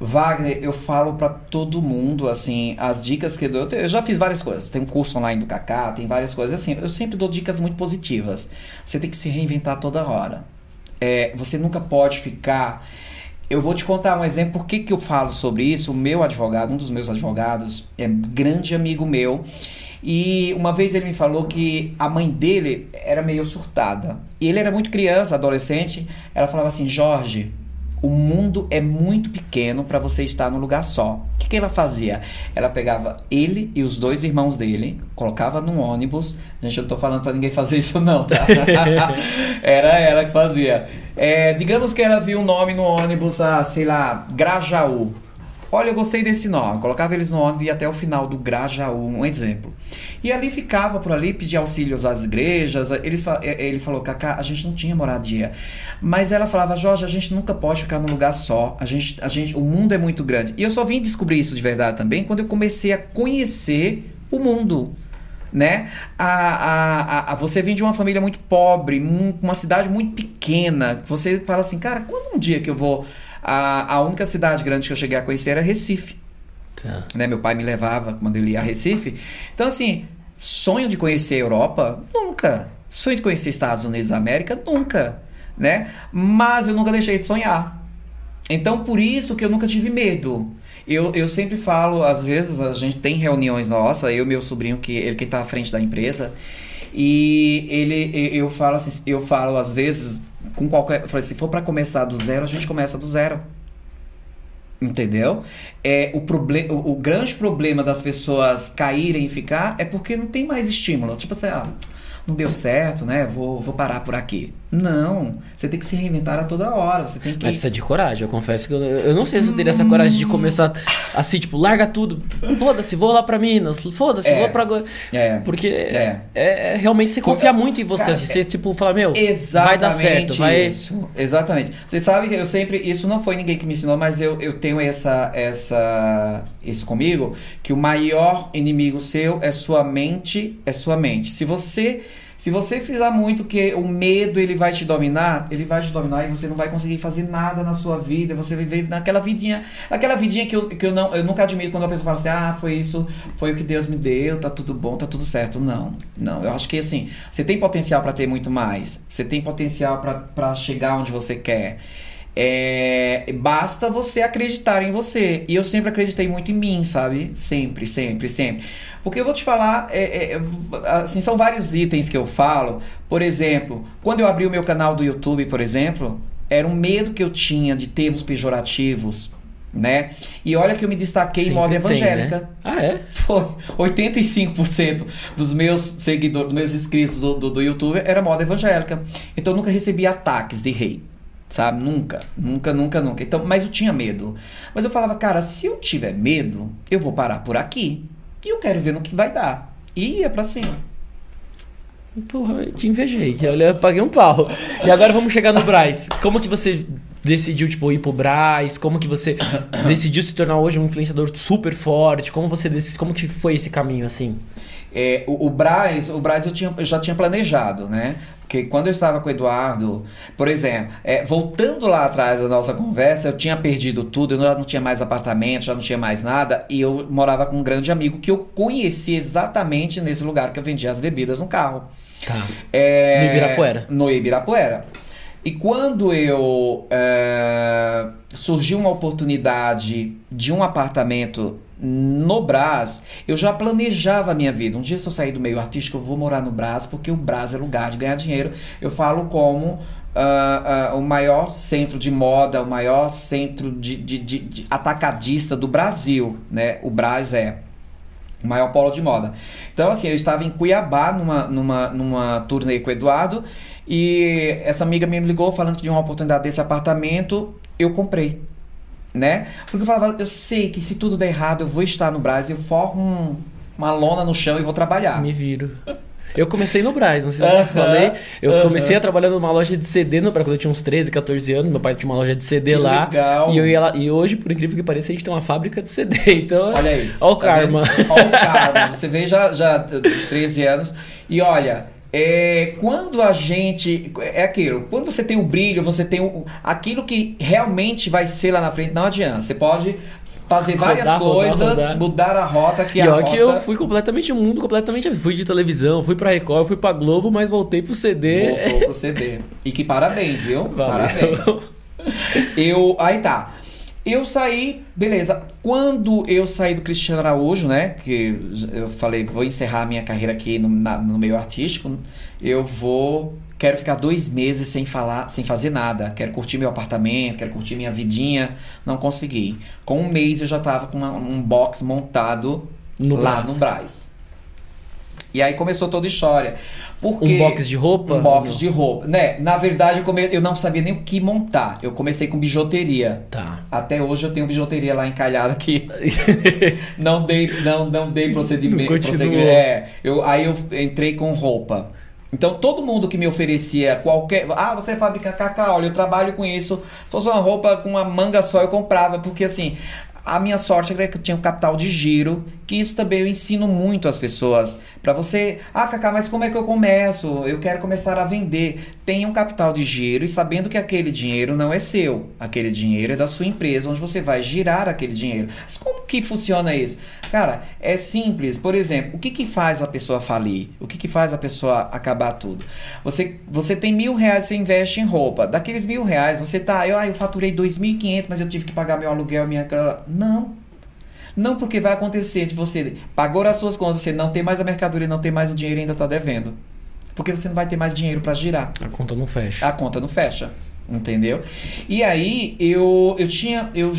Wagner, eu falo pra todo mundo, assim, as dicas que eu dou. Eu já fiz várias coisas. Tem um curso online do Kaká, tem várias coisas. Assim, eu sempre dou dicas muito positivas. Você tem que se reinventar toda hora. É, você nunca pode ficar. Eu vou te contar um exemplo. Por que, que eu falo sobre isso? O meu advogado, um dos meus advogados, é grande amigo meu. E uma vez ele me falou que a mãe dele era meio surtada. E ele era muito criança, adolescente. Ela falava assim: Jorge, o mundo é muito pequeno para você estar num lugar só. O que, que ela fazia? Ela pegava ele e os dois irmãos dele, colocava num ônibus. Gente, eu não tô falando para ninguém fazer isso, não, tá? Era ela que fazia. É, digamos que ela viu um nome no ônibus, ah, sei lá, Grajaú. Olha, eu gostei desse nome. Colocava eles no ônibus e ia até o final do Grajaú, um exemplo. E ali ficava por ali, pedia auxílios às igrejas. Eles, eh, ele falou, Cacá, a gente não tinha moradia. Mas ela falava, Jorge, a gente nunca pode ficar num lugar só. A gente, a gente, o mundo é muito grande. E eu só vim descobrir isso de verdade também quando eu comecei a conhecer o mundo né? A, a, a, você vem de uma família muito pobre, mu- uma cidade muito pequena. Você fala assim, cara, quando um dia que eu vou. A, a única cidade grande que eu cheguei a conhecer era Recife. Tá. Né? Meu pai me levava quando ele ia a Recife. Então, assim, sonho de conhecer a Europa? Nunca. Sonho de conhecer Estados Unidos da América? Nunca. Né? Mas eu nunca deixei de sonhar. Então, por isso que eu nunca tive medo. Eu, eu sempre falo, às vezes, a gente tem reuniões nossa, eu e meu sobrinho, que ele que tá à frente da empresa, e ele, eu falo assim, eu falo às vezes, com qualquer. Falei, se for para começar do zero, a gente começa do zero. Entendeu? É, o, proble o, o grande problema das pessoas caírem e ficar é porque não tem mais estímulo. Tipo assim, ah, não deu certo, né? Vou, vou parar por aqui. Não. Você tem que se reinventar a toda hora. Você tem que. Mas precisa de coragem, eu confesso que eu, eu não sei se eu teria essa coragem de começar assim, tipo, larga tudo. Foda-se, vou lá pra Minas, foda-se, É. vou pra. É. Porque É. é, é realmente você confiar muito em você. Cara, assim, você, tipo, fala, meu, vai dar certo, vai. isso. Exatamente. Você sabe que eu sempre. Isso não foi ninguém que me ensinou, mas eu, eu tenho essa, essa. Isso comigo, que o maior inimigo seu é sua mente, é sua mente. Se você Se você frisar muito que o medo ele vai te dominar, ele vai te dominar e você não vai conseguir fazer nada na sua vida. Você viver naquela vidinha, aquela vidinha que eu, que eu não, eu nunca admiro quando a pessoa fala assim: "Ah, foi isso, foi o que Deus me deu, tá tudo bom, tá tudo certo". Não. Não, eu acho que assim, você tem potencial para ter muito mais. Você tem potencial para chegar onde você quer. É, basta você acreditar em você. E eu sempre acreditei muito em mim, sabe? Sempre, sempre, sempre. Porque eu vou te falar, é, é, assim, são vários itens que eu falo. Por exemplo, quando eu abri o meu canal do YouTube, por exemplo, era um medo que eu tinha de termos pejorativos, né? E olha que eu me destaquei Sempre em moda tem, evangélica. né? Ah, é? Foi 85% dos meus seguidores, dos meus inscritos do, do, do YouTube era moda evangélica. Então eu nunca recebi ataques de rei. Sabe? Nunca, nunca, nunca, nunca. Então, mas eu tinha medo. Mas eu falava, cara, se eu tiver medo, eu vou parar por aqui. E eu quero ver no que vai dar. E ia pra cima. Porra, eu te invejei. que Eu paguei um pau. E agora vamos chegar no Braz. Como que você decidiu, tipo, ir pro Braz? Como que você decidiu se tornar hoje um influenciador super forte? Como você dec- como que foi esse caminho, assim? É, o, o Braz, o Braz eu, tinha, eu já tinha planejado, né? Porque quando eu estava com o Eduardo, por exemplo, é, voltando lá atrás da nossa conversa, eu tinha perdido tudo, eu já não tinha mais apartamento, já não tinha mais nada, e eu morava com um grande amigo que eu conheci exatamente nesse lugar que eu vendia as bebidas no carro. Tá. É, No Ibirapuera. No Ibirapuera. E quando eu é, surgiu uma oportunidade de um apartamento no Brás, eu já planejava a minha vida. Um dia, se eu sair do meio artístico, eu vou morar no Brás, porque o Brás é lugar de ganhar dinheiro. Eu falo como ah, ah, o maior centro de moda, o maior centro de, de- de- de atacadista do Brasil, né? O Brás é o maior polo de moda. Então, assim, eu estava em Cuiabá numa, numa, numa turnê com o Eduardo e essa amiga me ligou falando de uma oportunidade desse apartamento, eu comprei. Né? Porque eu falava, eu sei que se tudo der errado, eu vou estar no Brasil, eu formo um- uma lona no chão e vou trabalhar. Me viro. Eu comecei no Braz, não sei se eu já Aham, falei. Eu aham. comecei a trabalhar numa loja de CD no Braz quando eu tinha uns 13, 14 anos. Meu pai tinha uma loja de CD Que lá. legal. E, eu ia lá. e hoje, por incrível que pareça, a gente tem uma fábrica de CD. Então, Olha aí. Olha o Tá karma. Olha o karma. Você vê já, já dos 13 anos. E olha, é, quando a gente. É aquilo. Quando você tem o brilho, você tem o, aquilo que realmente vai ser lá na frente, não adianta. Você pode fazer várias Rodar, rodar, coisas, rodar. mudar a rota que E a ó, rota... que eu fui completamente um mundo, completamente. Fui de televisão, fui pra Record, fui pra Globo, mas voltei pro CD. Voltou pro CD. E que parabéns, viu? Parabéns. Valeu. Eu. Aí tá. Eu saí, beleza. Quando eu saí do Cristiano Araújo, né? Que eu falei, vou encerrar a minha carreira aqui no, na- no meio artístico. Eu vou. Quero ficar dois meses sem falar, sem fazer nada. Quero curtir meu apartamento, quero curtir minha vidinha. Não consegui. Com um mês eu já tava com uma- um box montado No lá Brás. no Brás. E aí começou toda a história. Porque Um box de roupa? Um box de roupa. Né? Na verdade, eu, come... eu não sabia nem o que montar. Eu comecei com bijuteria. Tá. Até hoje eu tenho bijuteria lá encalhada que não dei, não, não dei procedimento. Não. É, eu, aí eu entrei com roupa. Então todo mundo que me oferecia qualquer. Ah, você fabrica cacau, olha, eu trabalho com isso. Se fosse uma roupa com uma manga só, eu comprava. Porque assim, a minha sorte era que eu tinha um capital de giro, que isso também eu ensino muito às pessoas. Pra você, ah, Cacá, mas como é que eu começo? Eu quero começar a vender. Tenha um capital de giro e sabendo que aquele dinheiro não é seu. Aquele dinheiro é da sua empresa, onde você vai girar aquele dinheiro. Mas como que funciona isso? Cara, é simples. Por exemplo, o que, que faz a pessoa falir? O que, que faz a pessoa acabar tudo? Você, você tem mil reais, você investe em roupa. Daqueles mil reais, você tá. Eu, ah, eu faturei dois mil e quinhentos, mas eu tive que pagar meu aluguel, minha. Não. Não, porque vai acontecer de você pagou as suas contas, você não tem mais a mercadoria, não tem mais o dinheiro e ainda tá devendo. Porque você não vai ter mais dinheiro para girar. A conta não fecha. A conta não fecha. Entendeu? E aí eu, eu tinha. Eu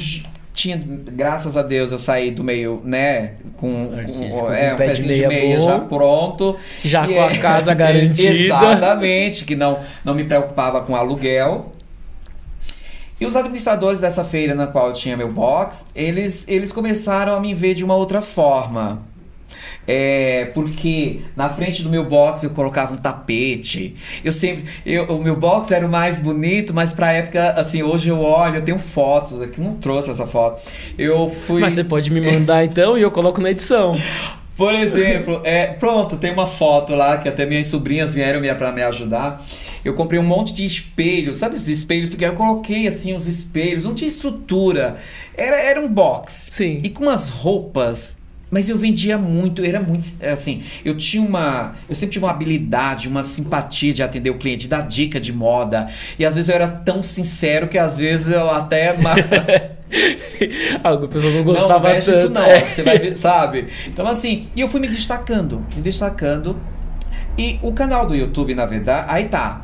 tinha, graças a Deus, eu saí do meio, né? Com, Artístico, com é, um um pé de pezinho de meia meia já pronto. Já com a é- casa garantida. Exatamente, que não, não me preocupava com aluguel. E os administradores dessa feira na qual eu tinha meu box, eles, eles começaram a me ver de uma outra forma. É, porque na frente do meu box eu colocava um tapete. Eu sempre. Eu, o meu box era o mais bonito, mas pra época, assim, hoje eu olho, eu tenho fotos aqui, não trouxe essa foto. Eu fui. Mas você pode me mandar então e eu coloco na edição. Por exemplo, é, pronto, tem uma foto lá que até minhas sobrinhas vieram pra me ajudar. Eu comprei um monte de espelhos, sabe esses espelhos? Porque eu coloquei assim os espelhos, não tinha estrutura. Era, era um box. Sim. E com umas roupas. Mas eu vendia muito, era muito assim. Eu tinha uma. Eu sempre tive uma habilidade, uma simpatia de atender o cliente, dar dica de moda. E às vezes eu era tão sincero que às vezes eu até. Ah, a pessoa não Não, gostava não tanto. isso não, É. você vai ver, sabe? Então assim, e eu fui me destacando, me destacando. E o canal do YouTube, na verdade, aí tá.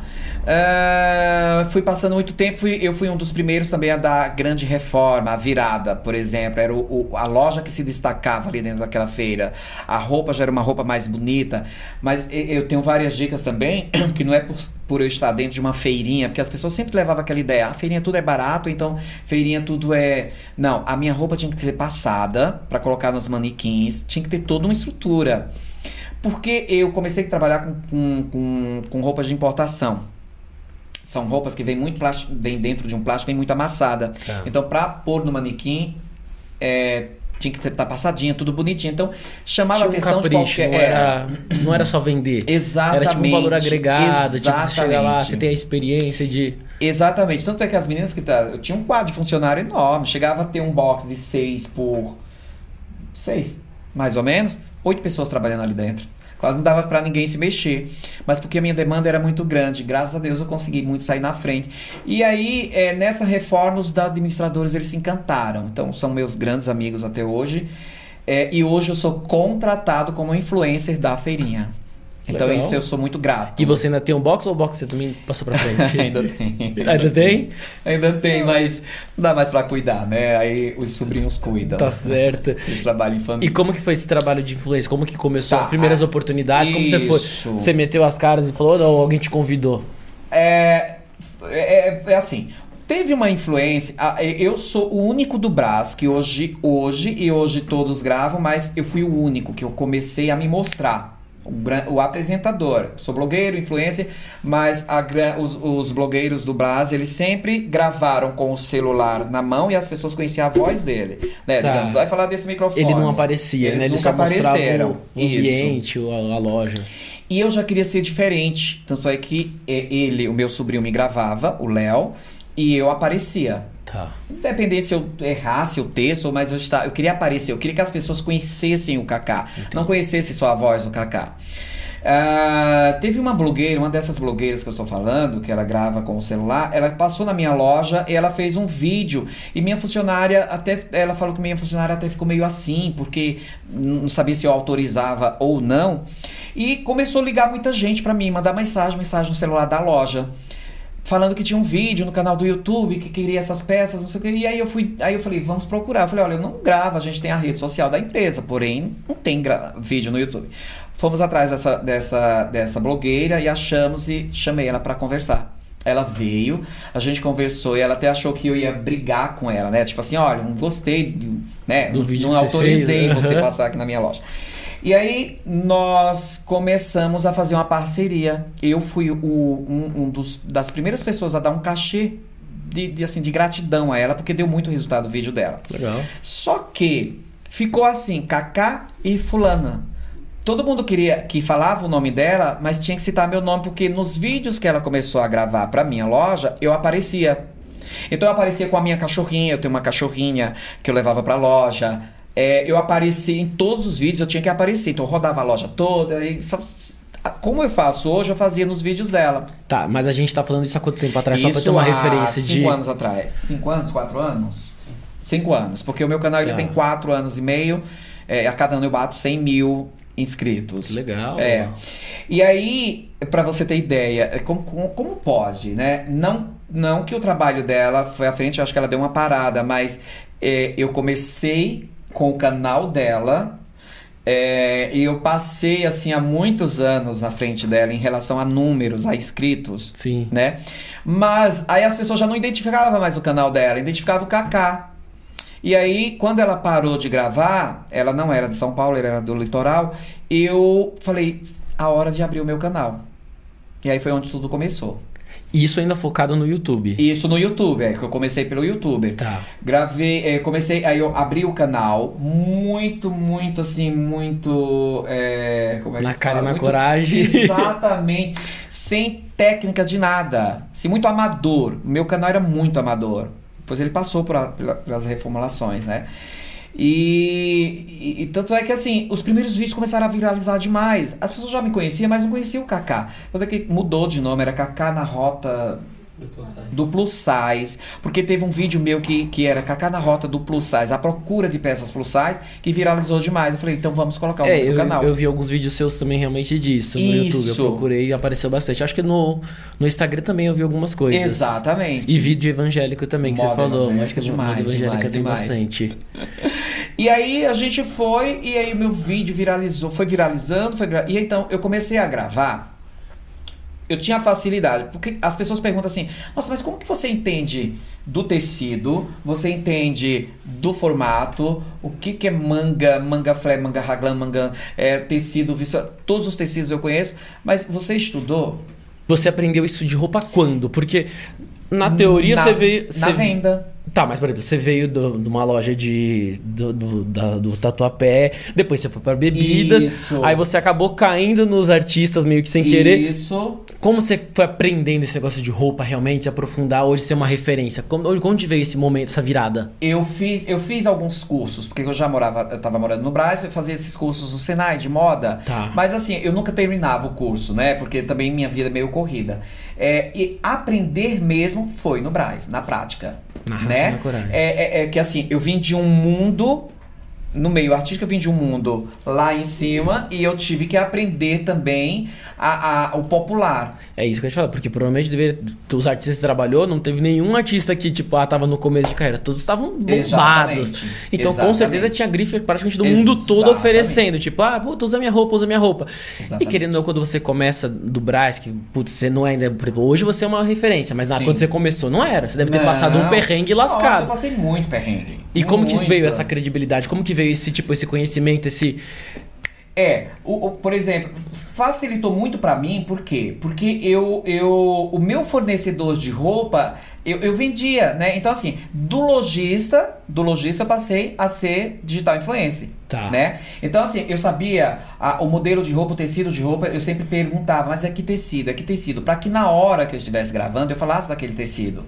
Ah, fui passando muito tempo, fui, eu fui um dos primeiros também a dar grande reforma, a virada, por exemplo. Era o, o- a loja que se destacava ali dentro daquela feira. A roupa já era uma roupa mais bonita. Mas eu tenho várias dicas também, que não é por, por eu estar dentro de uma feirinha, porque as pessoas sempre levavam aquela ideia, a feirinha tudo é barato, então feirinha tudo é. Não, a minha roupa tinha que ser passada para colocar nos manequins, tinha que ter toda uma estrutura. Porque eu comecei a trabalhar com, com, com, com roupas de importação. São roupas que vêm muito plástico, vem dentro de um plástico, vem muito amassada. Tá. Então, pra pôr no manequim, é, tinha que estar passadinha, tudo bonitinho. Então, chamava Tinha a um atenção capricho, de qualquer. não, era, não era só vender. Exatamente. Era tipo um valor agregado, tipo, você chega lá, Exatamente. você tem a experiência de. Exatamente. Tanto é que as meninas que tá. Eu tinha um quadro de funcionário enorme. Chegava a ter um box de seis por. Seis, mais ou menos. Oito pessoas trabalhando ali dentro. Quase não dava pra ninguém se mexer. Mas porque a minha demanda era muito grande. Graças a Deus eu consegui muito sair na frente. E aí, é, nessa reforma, os administradores eles se encantaram. Então, são meus grandes amigos até hoje. É, e hoje eu sou contratado como influencer da feirinha. Então, Legal. isso eu sou muito grato. E você ainda tem um box ou o box você também passou pra frente? Ainda tem. Ainda tem? Ainda tem, mas não dá mais pra cuidar, né? Aí os sobrinhos cuidam. Tá certo. Eles trabalham em E família. como que foi esse trabalho de influência? Como que começou? Tá, As primeiras ah, oportunidades? Como você foi? isso. Você meteu as caras e falou ou alguém te convidou? É, é, é assim. Teve uma influência. Eu sou o único do Brás que hoje, hoje e hoje todos gravam, mas eu fui o único que eu comecei a me mostrar. O, o apresentador. Sou blogueiro, influencer, mas a os, os blogueiros do Brás, eles sempre gravaram com o celular na mão e as pessoas conheciam a voz dele. Né? Tá. Digamos, vai falar desse microfone. Ele não aparecia, Eles né? Ele nunca só apareceram. o, Isso. ambiente, a, a loja. E eu já queria ser diferente. Tanto é que é, ele, o meu sobrinho, me gravava, o Léo, e eu aparecia. Tá. Independente se eu errasse o texto, mas eu, está, eu queria aparecer, eu queria que as pessoas conhecessem o Kaká, não conhecessem só a voz do Kaká. Ah, teve uma blogueira, uma dessas blogueiras que eu estou falando, que ela grava com o celular, ela passou na minha loja e ela fez um vídeo. E minha funcionária até. Ela falou que minha funcionária até ficou meio assim, porque não sabia se eu autorizava ou não. E começou a ligar muita gente para mim, mandar mensagem, mensagem no celular da loja falando que tinha um vídeo no canal do YouTube que queria essas peças, não sei o que. E aí eu fui, aí eu falei, vamos procurar. Eu falei, olha, eu não gravo, a gente tem a rede social da empresa, porém não tem vídeo no YouTube. Fomos atrás dessa, dessa, dessa blogueira e achamos e chamei ela para conversar. Ela veio, a gente conversou e ela até achou que eu ia brigar com ela, né? Tipo assim, olha, não gostei, né? Do vídeo não que você autorizei fez, você aham. passar aqui na minha loja. E aí nós começamos a fazer uma parceria. Eu fui o, um, um dos, das primeiras pessoas a dar um cachê de, de, assim, de gratidão a ela, porque deu muito resultado o vídeo dela. Legal. Só que ficou assim, Kaká e fulana. Todo mundo queria que falava o nome dela, mas tinha que citar meu nome porque nos vídeos que ela começou a gravar para minha loja, eu aparecia. Então eu aparecia com a minha cachorrinha, eu tenho uma cachorrinha que eu levava pra loja. É, eu apareci em todos os vídeos, eu tinha que aparecer. Então eu rodava a loja toda e só- como eu faço hoje, eu fazia nos vídeos dela. Tá, mas a gente tá falando isso há quanto tempo atrás? só pra Isso ter uma há referência cinco de. anos atrás. Cinco anos, quatro anos? Cinco anos. Porque o meu canal ele Tá. tem quatro anos e meio. É, a cada ano eu bato 100 mil inscritos. Legal. É. E aí, pra você ter ideia, é como, como, como pode, né? Não, não que o trabalho dela foi à frente, eu acho que ela deu uma parada, mas é, eu comecei com o canal dela. é, e eu passei assim há muitos anos na frente dela em relação a números, a inscritos Sim. né? Mas aí as pessoas já não identificavam mais o canal dela, identificavam o Kaká. E aí, quando ela parou de gravar, ela não era de São Paulo, ela era do litoral, eu falei, a hora de abrir o meu canal. E aí foi onde tudo começou. Isso ainda focado no YouTube. Isso no YouTube, é que eu comecei pelo YouTube. Tá. Gravei, é, comecei, aí eu abri o canal, muito, muito assim, muito. é, como é Na que cara e fala? na Muito- coragem. Exatamente. sem técnica de nada. Assim, muito amador. Meu canal era muito amador. Depois ele passou por a- pela- pelas reformulações, né? E, e- e tanto é que assim, os primeiros vídeos começaram a viralizar demais. As pessoas já me conheciam, mas não conheciam o Kaká. Tanto é que mudou de nome, era Kaká na rota do plus size, porque teve um vídeo meu que, que era Kaká na rota do plus size, a procura de peças plus size, que viralizou demais. Eu falei, então vamos colocar o É, nome eu, do canal. eu vi alguns vídeos seus também realmente disso no YouTube. Isso. Eu procurei e apareceu bastante. Acho que no, no Instagram também eu vi algumas coisas. Exatamente. E vídeo evangélico também, que Moda você falou. evangélica, Acho que no demais, evangélica demais, tem demais. bastante. E aí a gente foi, e aí meu vídeo viralizou, foi viralizando, foi vira- E então eu comecei a gravar. Eu tinha facilidade, porque as pessoas perguntam assim: "Nossa, mas como que você entende do tecido? Você entende do formato? O que que é manga, manga flare, manga raglan, manga é, tecido, visto- todos os tecidos eu conheço, mas você estudou Você aprendeu isso de roupa quando? Porque na teoria na, você veio. na você- venda. Tá, mas por exemplo, você veio do- de uma loja de, do, do, da- do tatuapé, depois você foi para bebidas, Isso. aí você acabou caindo nos artistas meio que sem querer. Isso. Como você foi aprendendo esse negócio de roupa realmente, se aprofundar, hoje ser uma referência? Como, onde veio esse momento, essa virada? Eu fiz, eu fiz alguns cursos, porque eu já morava, eu tava morando no Brasil, eu fazia esses cursos no Senai de moda. Tá. Mas assim, eu nunca terminava o curso, né? Porque também minha vida é meio corrida. É, e aprender mesmo foi no Braz, na prática. Na né? É, é- é que assim, eu vim de um mundo. No meio artístico, eu vim de um mundo lá em cima e eu tive que aprender também a, a- o popular. É isso que eu ia te falar, porque provavelmente deveria, os artistas que trabalhou, não teve nenhum artista que, tipo, ah, tava no começo de carreira. Todos estavam bombados. Exatamente. Então, com Exatamente. certeza, tinha grife praticamente do mundo todo Exatamente. oferecendo. Tipo, ah, puta, usa minha roupa, usa minha roupa. E Exatamente. querendo ou não, quando você começa do Brás, que, putz, você não é ainda. Hoje você é uma referência, mas na, quando você começou, não era. Você deve ter Não. passado um perrengue Nossa, eu lascado. passei muito perrengue. E como que Muito. veio essa credibilidade? Como que veio esse tipo, esse conhecimento, esse. É, o, o- por exemplo, facilitou muito pra mim, por quê? Porque eu, eu, o meu fornecedor de roupa, eu, eu vendia, né? Então, assim, do lojista, do lojista eu passei a ser digital influencer, Tá. né? Então, assim, eu sabia a- o modelo de roupa, o tecido de roupa, eu sempre perguntava, mas é que tecido, é que tecido? Pra que na hora que eu estivesse gravando, eu falasse daquele tecido.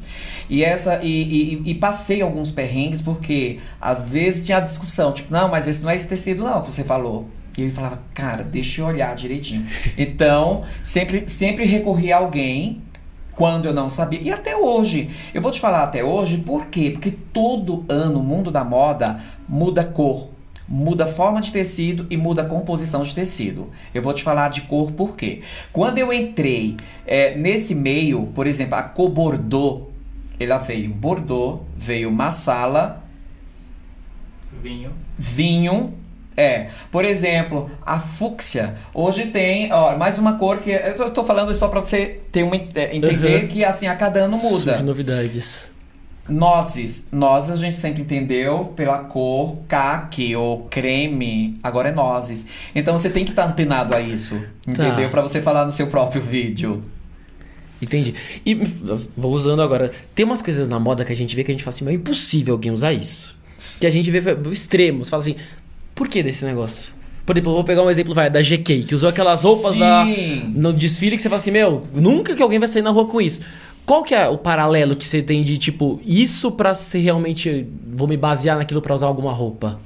E essa, e, e- e passei alguns perrengues, porque às vezes tinha a discussão, tipo, não, mas esse não é esse tecido não que você falou. E eu falava, cara, deixa eu olhar direitinho. Então, sempre, sempre recorri a alguém quando eu não sabia. E até hoje. Eu vou te falar até hoje, por quê? Porque todo ano o mundo da moda muda cor. Muda forma de tecido e muda a composição de tecido. Eu vou te falar de cor por quê? Quando eu entrei é, nesse meio, por exemplo, a cor Bordeaux, ela veio Bordeaux, veio Marsala, Vinho. vinho. É, por exemplo, a fúcsia. Hoje tem, ó, mais uma cor que eu tô, eu tô falando só pra você ter uma, é, entender Uhum. que assim a cada ano muda. Surge novidades. Nozes. Nozes a gente sempre entendeu pela cor caque ou creme. Agora é nozes. Então você tem que estar antenado a isso. Entendeu? Pra você falar no seu próprio vídeo. Entendi. E vou usando agora. Tem umas coisas na moda que a gente vê que a gente fala assim, mas é impossível alguém usar isso. Que a gente vê extremos. Fala assim, por que desse negócio? Por exemplo, eu vou pegar um exemplo vai, da GK, que usou aquelas roupas Sim. da, no desfile que você fala assim, meu, nunca que alguém vai sair na rua com isso. Qual que é o paralelo que você tem de, tipo, isso pra ser realmente. Vou me basear naquilo pra usar alguma roupa?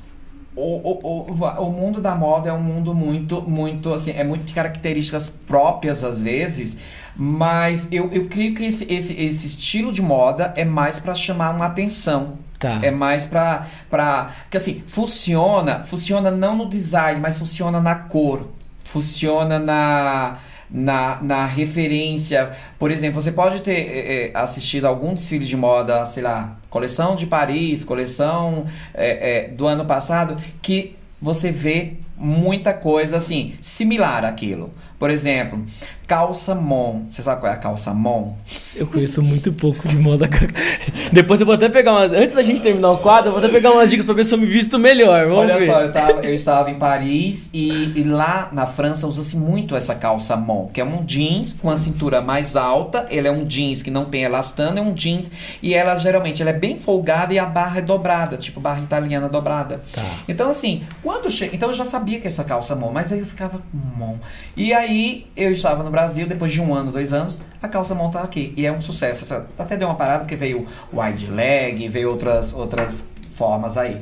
O, o, o, o mundo da moda é um mundo muito, muito, assim, é muito de características próprias às vezes, mas eu, eu creio que esse, esse, esse estilo de moda é mais pra chamar uma atenção. Tá. É mais pra, pra. Que assim, funciona, funciona não no design, mas funciona na cor. Funciona na. Na, na referência, por exemplo, você pode ter eh, eh, assistido algum desfile de moda, sei lá, coleção de Paris, coleção eh, eh, do ano passado, que você vê muita coisa assim, similar àquilo. Por exemplo, calça mon. Você sabe qual é a calça mon? Eu conheço muito pouco de moda. Depois eu vou até pegar umas. Antes da gente terminar o quadro, eu vou até pegar umas dicas pra ver se eu me visto melhor. Vamos Olha ver. só, eu, tava- eu estava em Paris e, e lá na França usa-se muito essa calça mon, que é um jeans com a cintura mais alta. Ele é um jeans que não tem elastano, é um jeans e ela geralmente ela é bem folgada e a barra é dobrada, tipo barra italiana dobrada. Tá. Então assim, quando che... então eu já sabia que essa calça mon, mas aí eu ficava mon. E aí eu estava no Brasil depois de um ano, dois anos, a calça mon tá aqui e é um sucesso. Essa- Até deu uma parada porque veio wide leg, veio outras outras formas aí.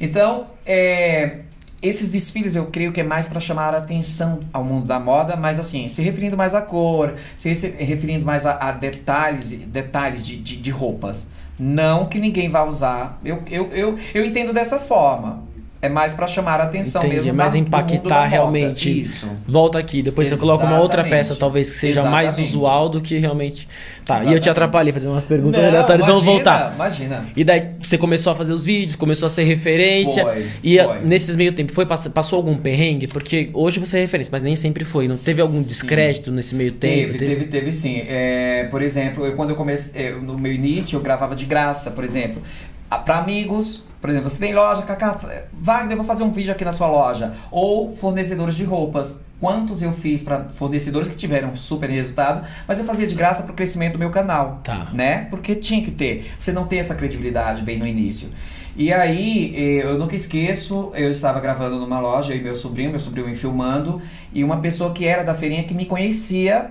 Então, é, esses desfiles eu creio que é mais para chamar a atenção ao mundo da moda, mas assim, se referindo mais à cor, se se referindo mais a, a detalhes, detalhes de, de, de roupas. Não que ninguém vá usar. Eu, eu, eu, eu entendo dessa forma. É mais para chamar a atenção Entendi, mesmo. é mais da- impactar realmente. Isso. Volta aqui, depois você coloca uma outra Exatamente. peça, talvez que seja mais Exatamente. usual do que realmente. Tá, e eu te Exatamente. atrapalhei fazendo umas perguntas Não, aleatórias, vamos voltar. Imagina. E daí você começou a fazer os vídeos, começou a ser referência. Foi, e foi. nesses meio tempo, foi, pass- passou algum perrengue? Porque hoje você é referência, mas nem sempre foi. Não teve algum Sim. descrédito nesse meio tempo? Teve, teve, teve sim. É, por exemplo, eu, quando eu comecei, no meu início, eu gravava de graça, por exemplo, a- pra amigos. Por exemplo, você tem loja, Cacá, Wagner, eu vou fazer um vídeo aqui na sua loja. Ou fornecedores de roupas. Quantos eu fiz para fornecedores que tiveram super resultado, mas eu fazia de graça pro crescimento do meu canal. Tá. Né? Porque tinha que ter. Você não tem essa credibilidade bem no início. E aí, eh, eu nunca esqueço, eu estava gravando numa loja, eu e meu sobrinho, meu sobrinho me filmando, e uma pessoa que era da feirinha que me conhecia,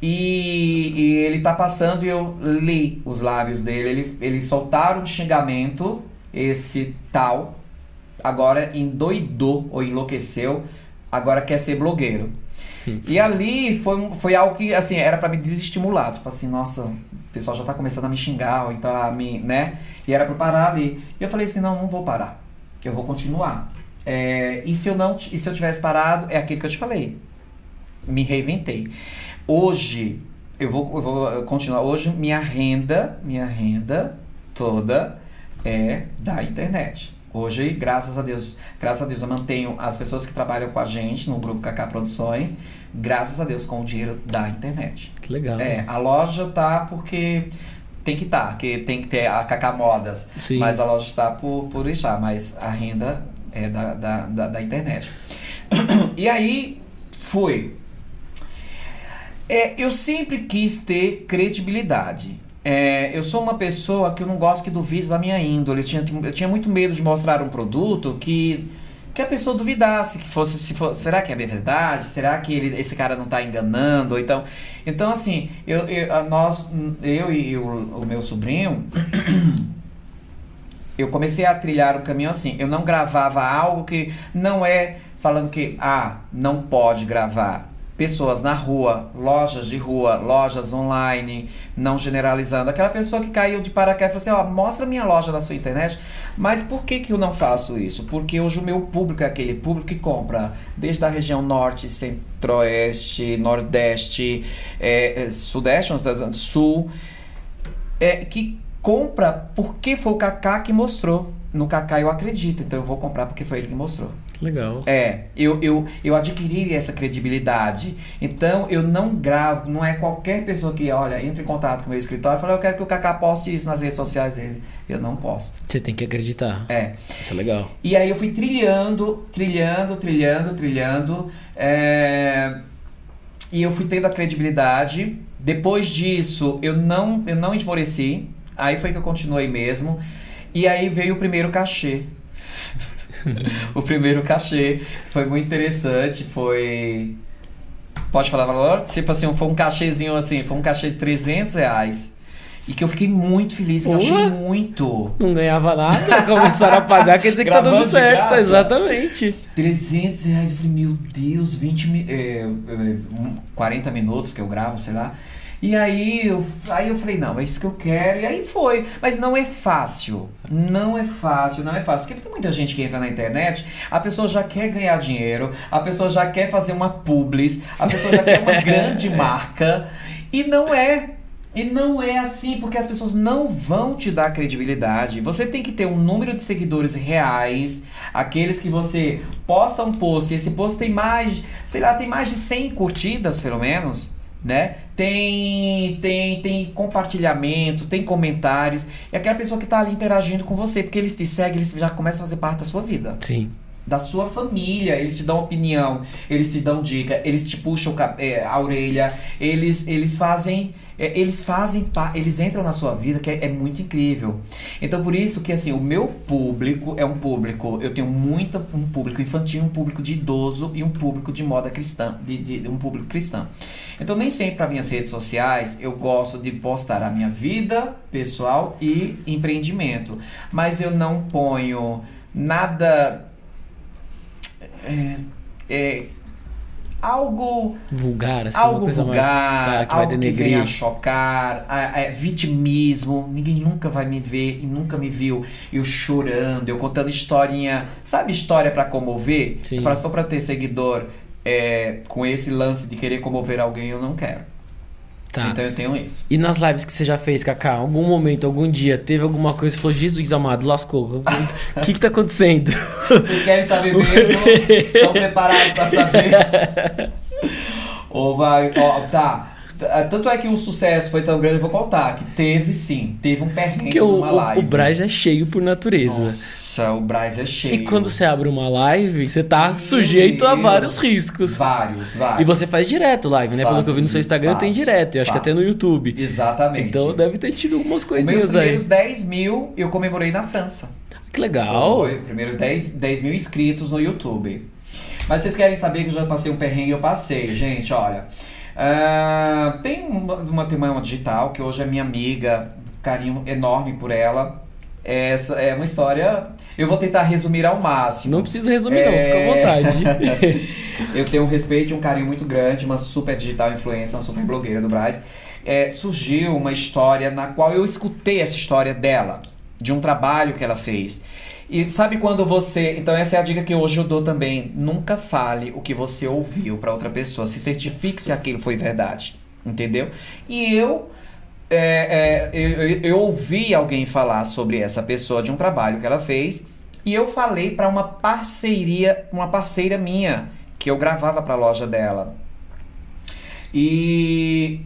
e, e ele tá passando e eu li os lábios dele. Ele, ele soltaram um xingamento, esse tal, agora endoidou ou enlouqueceu, agora quer ser blogueiro. E ali foi, foi algo que, assim, era pra me desestimular. Tipo assim, nossa, o pessoal já tá começando a me xingar, ou então a me, né? E era pra eu parar ali. E eu falei assim, não, não vou parar. Eu vou continuar. É, e se eu não, e se eu tivesse parado, é aquilo que eu te falei. Me reinventei. Hoje, eu vou, eu vou continuar. Hoje, minha renda, minha renda toda é da internet. Hoje, graças a Deus, graças a Deus, eu mantenho as pessoas que trabalham com a gente no grupo Kaká Produções, graças a Deus, com o dinheiro da internet. Que legal. É, a loja tá porque tem que estar, que tem que ter a Kaká Modas. Sim. Mas a loja está por, por estar, mas a renda é da, da, da, da internet. E aí, foi. É, eu sempre quis ter credibilidade. É, eu sou uma pessoa que eu não gosto que duvide da minha índole. Eu tinha, eu tinha muito medo de mostrar um produto que, que a pessoa duvidasse que fosse, se fosse, será que é verdade? Será que ele, esse cara não está enganando? Então, então assim, eu, eu, nós, eu e o, o meu sobrinho, eu comecei a trilhar o caminho assim. Eu não gravava algo que não é falando que ah, não pode gravar. Pessoas na rua, lojas de rua, lojas online, não generalizando. Aquela pessoa que caiu de paraquedas e falou assim: ó, mostra minha loja na sua internet. Mas por que, que eu não faço isso? Porque hoje o meu público é aquele público que compra desde a região norte, centro-oeste, nordeste, é, é, sudeste, sul é, que compra porque foi o Kaká que mostrou. No Kaká eu acredito, então eu vou comprar porque foi ele que mostrou. Que legal. É, eu, eu, eu adquiri essa credibilidade. Então eu não gravo, não é qualquer pessoa que, olha, entra em contato com o meu escritório e fala, eu quero que o Kaká poste isso nas redes sociais dele. Eu não posto. Você tem que acreditar. É. Isso é legal. E aí eu fui trilhando, trilhando, trilhando, trilhando. é, E eu fui tendo a credibilidade. Depois disso, eu não, eu não esmoreci. Aí foi que eu continuei mesmo. E aí veio o primeiro cachê. o primeiro cachê. Foi muito interessante. Foi. Pode falar valor? Tipo assim, foi um cachêzinho assim, foi um cachê de 300 reais. E que eu fiquei muito feliz, que eu achei muito. Não ganhava nada, começaram a pagar, quer dizer que tá dando certo. Exatamente. 300 reais, eu falei, meu Deus, 20 mi- é, é, um, 40 minutos que eu gravo, sei lá. E aí eu, aí eu falei, não, é isso que eu quero. E aí foi. Mas não é fácil. Não é fácil, não é fácil. Porque tem muita gente que entra na internet, a pessoa já quer ganhar dinheiro, a pessoa já quer fazer uma publis, a pessoa já quer uma grande marca. E não é. E não é assim, porque as pessoas não vão te dar credibilidade. Você tem que ter um número de seguidores reais, aqueles que você posta um post, e esse post tem mais, sei lá, tem mais de 100 curtidas, pelo menos, né? Tem tem tem compartilhamento, tem comentários. É aquela pessoa que tá ali interagindo com você, porque eles te seguem, eles já começam a fazer parte da sua vida Sim. da sua família, eles te dão opinião, eles te dão dica, eles te puxam é, a orelha, eles, eles fazem, é, eles fazem, eles entram na sua vida que é, é muito incrível. Então por isso que assim, o meu público é um público, eu tenho muito um público infantil, um público de idoso e um público de moda cristã, de- de um público cristão. Então nem sempre para minhas redes sociais eu gosto de postar a minha vida pessoal e empreendimento, mas eu não ponho nada é, é, algo Vulgar, assim, algo vulgar, mais. Tá, que algo que venha a chocar, a- a- vitimismo. Ninguém nunca vai me ver e nunca me viu eu chorando, eu contando historinha, sabe história pra comover? Sim. Eu falo, se for pra ter seguidor é, com esse lance de querer comover alguém, eu não quero. Tá. Então eu tenho isso. E nas lives que você já fez, Kaká, algum momento, algum dia, teve alguma coisa que falou, Jesus amado, lascou. O que que tá acontecendo? Vocês querem saber mesmo? Estão preparados pra saber? Ou vai. Ó, tá. T- Tanto é que o sucesso foi tão grande, eu vou contar, que teve sim, teve um perrengue o, numa o, live. o Braz é cheio por natureza. Nossa, o Braz é cheio. E quando você abre uma live, você tá sujeito a Deus. vários riscos. Vários, vários. E você faz direto live, né? Pelo que eu vi no Faço, seu Instagram, tem faço, direto. Eu acho que faço. até no YouTube. Exatamente. Então deve ter tido algumas Os meus coisinhas aí. primeiros 10 mil eu comemorei na França. Que legal. Foi, primeiros 10, 10 mil inscritos no YouTube. Mas vocês querem saber que eu já passei um perrengue? Eu passei, gente, olha. Ah, tem uma, uma, tem uma digital que hoje é minha amiga, carinho enorme por ela. Essa é uma história. Eu vou tentar resumir ao máximo. Não precisa resumir, não, É. fica à vontade. eu tenho um respeito e um carinho muito grande, uma super digital influencer, uma super blogueira do Braz. É, surgiu uma história na qual eu escutei essa história dela, de um trabalho que ela fez. E sabe quando você. Então, essa é a dica que hoje eu dou também. Nunca fale o que você ouviu pra outra pessoa. Se certifique se aquilo foi verdade. Entendeu? E eu. é, é, eu, eu- ouvi alguém falar sobre essa pessoa de um trabalho que ela fez e eu falei pra uma parceria, uma parceira minha que eu gravava pra loja dela. E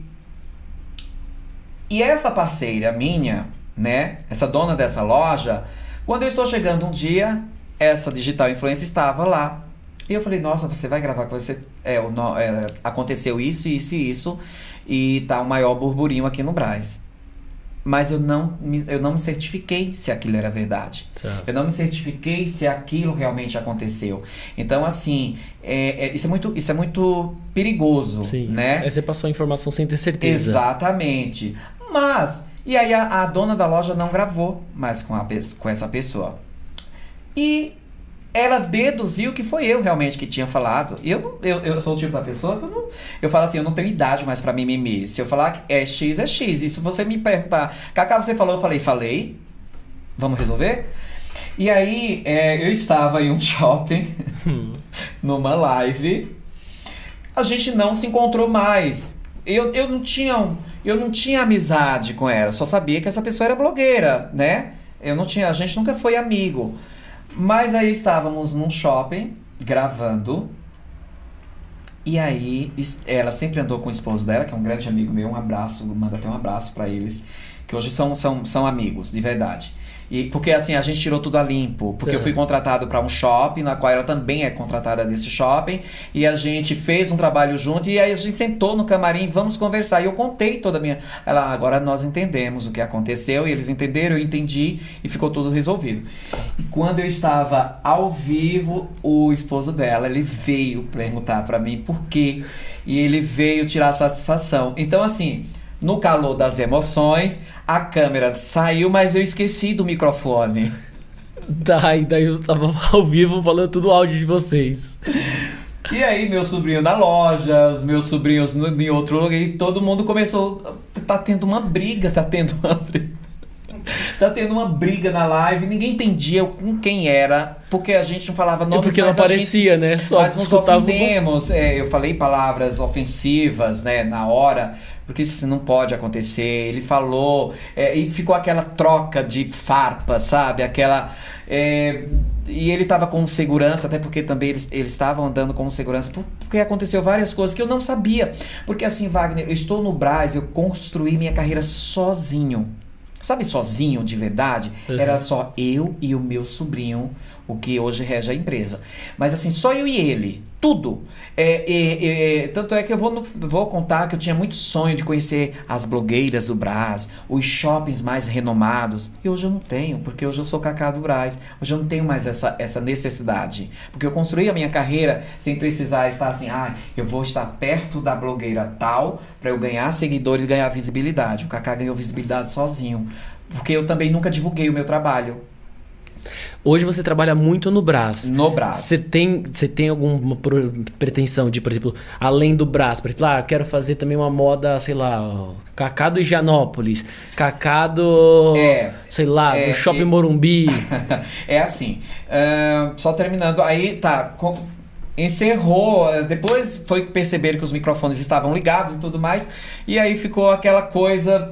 e essa parceira minha, né, essa dona dessa loja, quando eu estou chegando um dia, essa digital influencer estava lá. E eu falei, nossa, você vai gravar com você. É, no- é, aconteceu isso, isso e isso. E tá o maior burburinho aqui no Braz. Mas eu não, me- eu não me certifiquei se aquilo era verdade. Tá. Eu não me certifiquei se aquilo realmente aconteceu. Então, assim, é- é- isso, é muito, isso é muito perigoso, Sim. né? Aí você passou a informação sem ter certeza. Exatamente. Mas, e aí a, a dona da loja não gravou mais com, a, com essa pessoa. E ela deduziu que foi eu realmente que tinha falado. Eu, eu, eu sou o tipo da pessoa que eu não. Eu falo assim, eu não tenho idade mais pra mimimi. Se eu falar que é X, é X. E se você me perguntar, Cacá, você falou, eu falei, falei. Vamos resolver? E aí, é, eu estava em um shopping, numa live. A gente não se encontrou mais. Eu, eu, não tinha, um- eu não tinha amizade com ela, só sabia que essa pessoa era blogueira, né? Eu não tinha, a gente nunca foi amigo. Mas aí estávamos num shopping gravando. E aí ela sempre andou com o esposo dela, que é um grande amigo meu, um abraço, manda até um abraço pra eles, que hoje são, são, são amigos, de verdade. E porque assim, a gente tirou tudo a limpo, porque eu fui contratado para um shopping, na qual ela também é contratada desse shopping, e a gente fez um trabalho junto e aí a gente sentou no camarim, vamos conversar. E eu contei toda a minha, ela, "Ah, agora nós entendemos o que aconteceu, e eles entenderam, eu entendi e ficou tudo resolvido. E quando eu estava ao vivo, o esposo dela, ele veio perguntar para mim por quê, e ele veio tirar satisfação. Então assim, no calor das emoções, a câmera saiu, mas eu esqueci do microfone. Tá, e daí eu tava ao vivo falando tudo o áudio de vocês. E aí, meu sobrinho na loja, os meus sobrinhos no- em outro lugar, e todo mundo começou. Tá tendo uma briga, tá tendo uma briga. Tá tendo uma briga na live, ninguém entendia com quem era, porque a gente não falava É nomes, porque não gente- aparecia, né? Só Mas nos ofendemos. É, eu falei palavras ofensivas, né, na hora. Porque isso não pode acontecer. Ele falou, é, e ficou aquela troca de farpa, sabe? Aquela. é, e ele estava com segurança, até porque também eles estavam andando com segurança, por- porque aconteceu várias coisas que eu não sabia. Porque assim, Wagner, eu estou no Brás, eu construí minha carreira sozinho. Sabe, sozinho de verdade? Uhum. Era só eu e o meu sobrinho, o que hoje rege a empresa. Mas assim, só eu e ele. Tudo. É, é, é, tanto é que eu vou, vou contar que eu tinha muito sonho de conhecer as blogueiras do Brás, os shoppings mais renomados. E hoje eu não tenho, porque hoje eu sou Cacá do Brás. Hoje eu não tenho mais essa, essa necessidade. Porque eu construí a minha carreira sem precisar estar assim, ah, eu vou estar perto da blogueira tal para eu ganhar seguidores e ganhar visibilidade. O Cacá ganhou visibilidade sozinho. Porque eu também nunca divulguei o meu trabalho Hoje você trabalha muito no Brás. no Brás. Você tem, você tem alguma pretensão de, por exemplo, além do Brás, por exemplo, ah, quero fazer também uma moda, sei lá, Cacá do Higienópolis, Cacá do, É, sei lá, é, do Shopping e- Morumbi. é assim. ahn, só terminando. Aí, tá. com- encerrou. Depois foi perceber que os microfones estavam ligados e tudo mais. E aí ficou aquela coisa.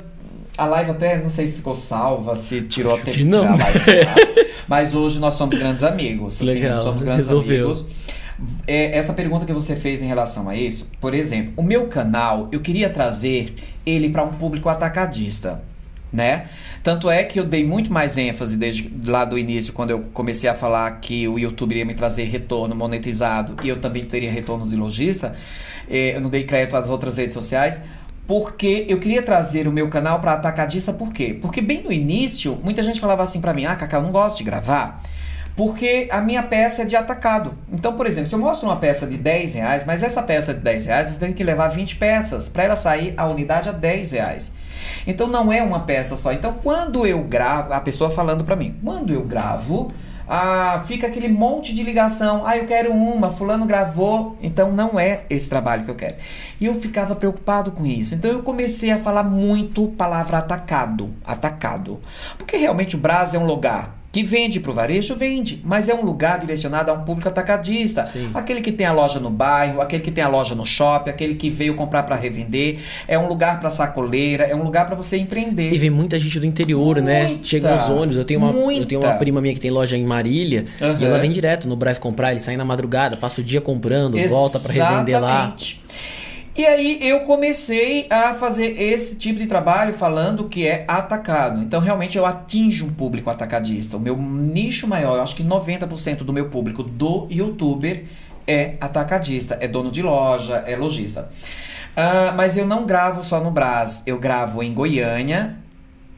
A live até, não sei se ficou salva, se tirou até que não. tirar a live. Mas hoje nós somos grandes amigos. assim, Legal, somos grandes resolveu. amigos. É, essa pergunta que você fez em relação a isso, por exemplo, o meu canal, eu queria trazer ele para um público atacadista, né? Tanto é que eu dei muito mais ênfase desde lá do início, quando eu comecei a falar que o YouTube iria me trazer retorno monetizado e eu também teria retornos de lojista. eh, Eu não dei crédito às outras redes sociais. Porque eu queria trazer o meu canal para atacadista, por quê? Porque bem no início, muita gente falava assim para mim: ah, Cacá, eu não gosto de gravar. Porque a minha peça é de atacado. Então, por exemplo, se eu mostro uma peça de 10 reais, mas essa peça de 10 reais, você tem que levar 20 peças para ela sair a unidade a 10 reais. Então não é uma peça só. Então quando eu gravo, a pessoa falando para mim, quando eu gravo, ah, fica aquele monte de ligação. Ah, eu quero uma, fulano gravou. Então não é esse trabalho que eu quero. E eu ficava preocupado com isso. Então eu comecei a falar muito palavra atacado, atacado. Porque realmente o Brás é um lugar que vende para o varejo, vende, mas é um lugar direcionado a um público atacadista. Sim. Aquele que tem a loja no bairro, aquele que tem a loja no shopping, aquele que veio comprar para revender. É um lugar para sacoleira, é um lugar para você empreender. E vem muita gente do interior, né? Muita, Chega nos ônibus. Eu tenho, uma, eu tenho uma prima minha que tem loja em Marília Aham. e ela vem direto no Brás comprar. Ele sai na madrugada, passa o dia comprando, volta pra revender lá. Exatamente. E aí eu comecei a fazer esse tipo de trabalho falando que é atacado. Então realmente eu atinjo um público atacadista. O meu nicho maior, eu acho que 90% do meu público do youtuber é atacadista, é dono de loja, é lojista. Ah, mas eu não gravo só no Brás, eu gravo em Goiânia.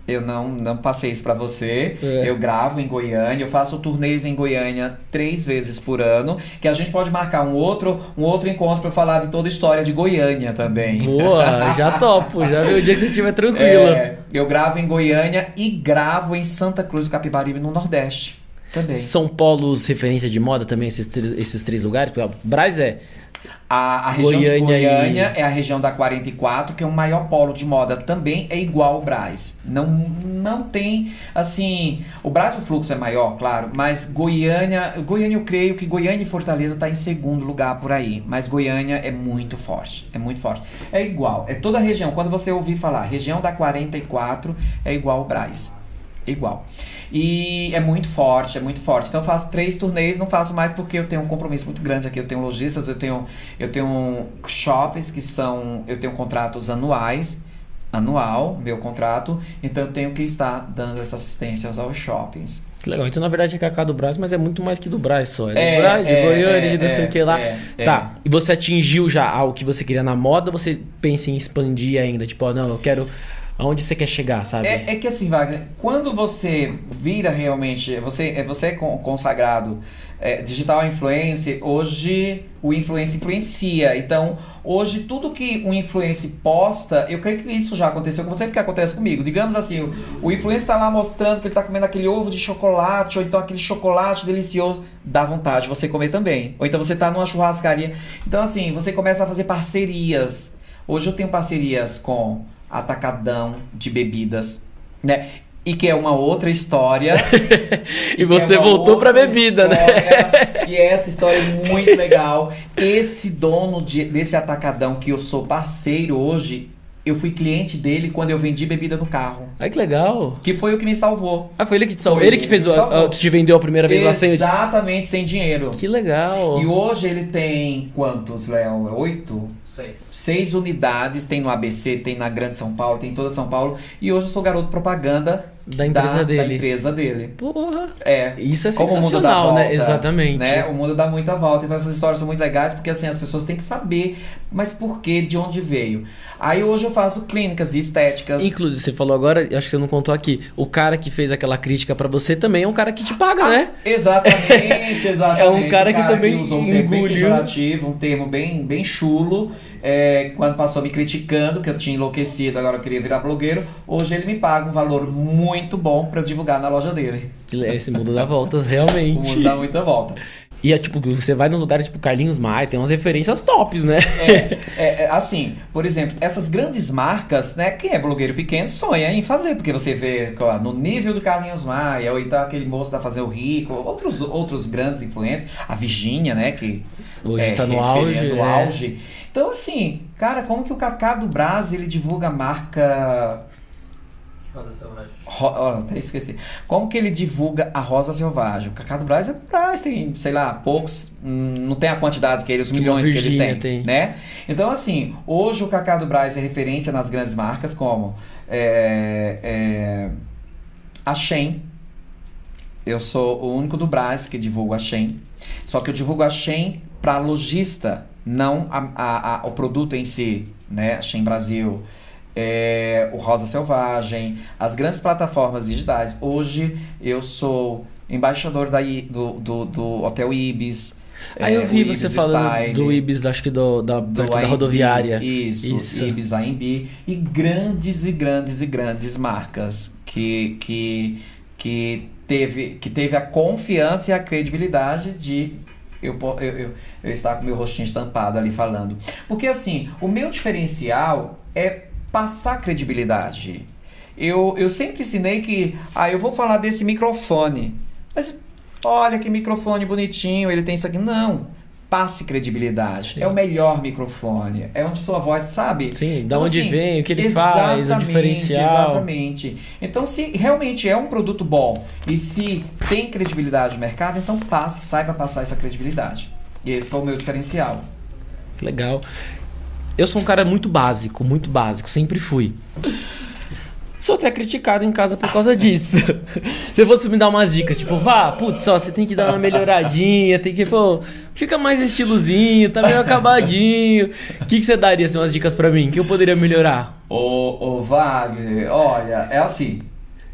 Eu não, não passei isso pra você. É. Eu gravo em Goiânia, eu faço turnês em Goiânia três vezes por ano, que a gente pode marcar um outro, um outro encontro pra falar de toda a história de Goiânia também. Boa, já topo. Já viu o dia que você estiver tranquila. É, eu gravo em Goiânia e gravo em Santa Cruz do Capibaribe, no Nordeste. Também. São polos referência de moda também, esses, três- esses três lugares? Por exemplo, Brás é. A, a região Goiânia de Goiânia e- é a região da 44, que é o maior polo de moda. Também é igual ao Brás. Não, não tem, assim... O Brás, o fluxo é maior, claro. Mas Goiânia... Goiânia, eu creio que Goiânia e Fortaleza tá em segundo lugar por aí. Mas Goiânia é muito forte. É muito forte. É igual. É toda a região. Quando você ouvir falar região da 44, é igual ao Brás. Igual. E é muito forte, é muito forte. Então eu faço três turnês, não faço mais porque eu tenho um compromisso muito grande aqui. Eu tenho lojistas, eu tenho, eu tenho shops que são. Eu tenho contratos anuais. Anual, meu contrato. Então eu tenho que estar dando essa assistência aos shoppings. Que legal. Então, na verdade, é Cacá do Brás, mas é muito mais que do Brás só. É do É, Brás, de é, Goiânia, é, de não sei é, o que lá. é, é. tá. E você atingiu já algo que você queria na moda ou você pensa em expandir ainda? Tipo, ó, não, eu quero. Aonde você quer chegar, sabe? É, é que assim, Wagner, quando você vira realmente, você, é- você é con- consagrado é, digital influencer, hoje o influencer influencia. Então, hoje tudo que um influencer posta, eu creio que isso já aconteceu com você, porque acontece comigo. Digamos assim, o, o influencer tá lá mostrando que ele tá comendo aquele ovo de chocolate, ou então aquele chocolate delicioso, dá vontade de você comer também. Ou então você tá numa churrascaria. Então, assim, você começa a fazer parcerias. Hoje eu tenho parcerias com Atacadão de bebidas, né? E que é uma outra história. E que você é voltou pra bebida, né? história, E essa história é muito legal. Esse dono de- desse atacadão que eu sou parceiro hoje, eu fui cliente dele quando eu vendi bebida no carro. Ai, que legal. Que foi o que me salvou. Ah, foi ele que te salvou. Foi Ele que ele fez que o. a- que te vendeu a primeira vez lá sem. Exatamente, sem dinheiro. Que legal. E hoje ele tem quantos, Léo? É Oito? Seis. Seis unidades, tem no ABC, tem na Grande São Paulo, tem em toda São Paulo. E hoje eu sou garoto propaganda Da empresa da, dele. Da empresa dele. Porra. É. Isso é Como sensacional, volta, né? Exatamente. Né? O mundo dá muita volta. Então essas histórias são muito legais porque assim as pessoas têm que saber, mas por que, de onde veio. Aí hoje eu faço clínicas de estéticas. Inclusive, você falou agora, acho que você não contou aqui, o cara que fez aquela crítica pra você também é um cara que te paga, né? Exatamente, exatamente. É um cara O que também usou um termo bem pejorativo, um termo bem, bem chulo. é, quando passou me criticando, que eu tinha enlouquecido, agora eu queria virar blogueiro. Hoje ele me paga um valor muito bom pra eu divulgar na loja dele. Que Esse mundo dá voltas, O realmente. mundo dá muita volta. E é tipo, você vai nos lugares tipo Carlinhos Maia, tem umas referências tops, né? É, é, é, assim, por exemplo, essas grandes marcas, né? Quem é blogueiro pequeno sonha em fazer, porque você vê ó, no nível do Carlinhos Maia, ou então aquele moço da Fazer o Rico, outros, outros grandes influencers, a Virgínia, né? Que Hoje é, tá no auge. no é. auge. Então, assim, cara, como que o Cacá do Brás ele divulga a marca. Rosa Selvagem. Ro... ó, até esqueci. Como que ele divulga a Rosa Selvagem? O Cacá do Brás é do Brás, tem, sei lá, poucos. hum, Não tem a quantidade que eles, os Que milhões que eles têm, tem. né? Então, assim, hoje o Cacá do Brás é referência nas grandes marcas como é, é, a Shen. Eu sou o único do Brás que divulgo a Shen. Só que eu divulgo a Shen para lojista, não a, a- a- o produto em si, né? A Shen Brasil, é, o Rosa Selvagem, as grandes plataformas digitais. Hoje eu sou embaixador da, do, do, do Hotel Ibis. Aí eu é, vi você Ibis falando Style, do Ibis, acho que do, da, do da rodoviária. Isso, Isso. Ibis AMB. E grandes e grandes e grandes marcas que, que, que, teve, que teve a confiança e a credibilidade de eu, eu, eu, eu estar com meu rostinho estampado ali falando. Porque assim, o meu diferencial é passar credibilidade. Eu, eu sempre ensinei que, ah, eu vou falar desse microfone. Mas olha que microfone bonitinho, ele tem isso aqui. Não. Passe credibilidade. Sim. É o melhor microfone. É onde sua voz, sabe? Sim, da Então, onde assim, vem, o que ele faz, o diferencial. Exatamente. Então, se realmente é um produto bom e se tem credibilidade no mercado, então passe, saiba passar essa credibilidade. E esse foi o meu diferencial. Que legal. Eu sou um cara muito básico, muito básico, sempre fui. Sou até criticado em casa por causa disso. Se fosse me dar umas dicas, tipo, vá, putz, ó, você tem que dar uma melhoradinha, tem que, pô, fica mais estilosinho, tá meio acabadinho. O que, que você daria, assim, umas dicas pra mim? que eu poderia melhorar? Ô, ô Wagner, olha, é assim.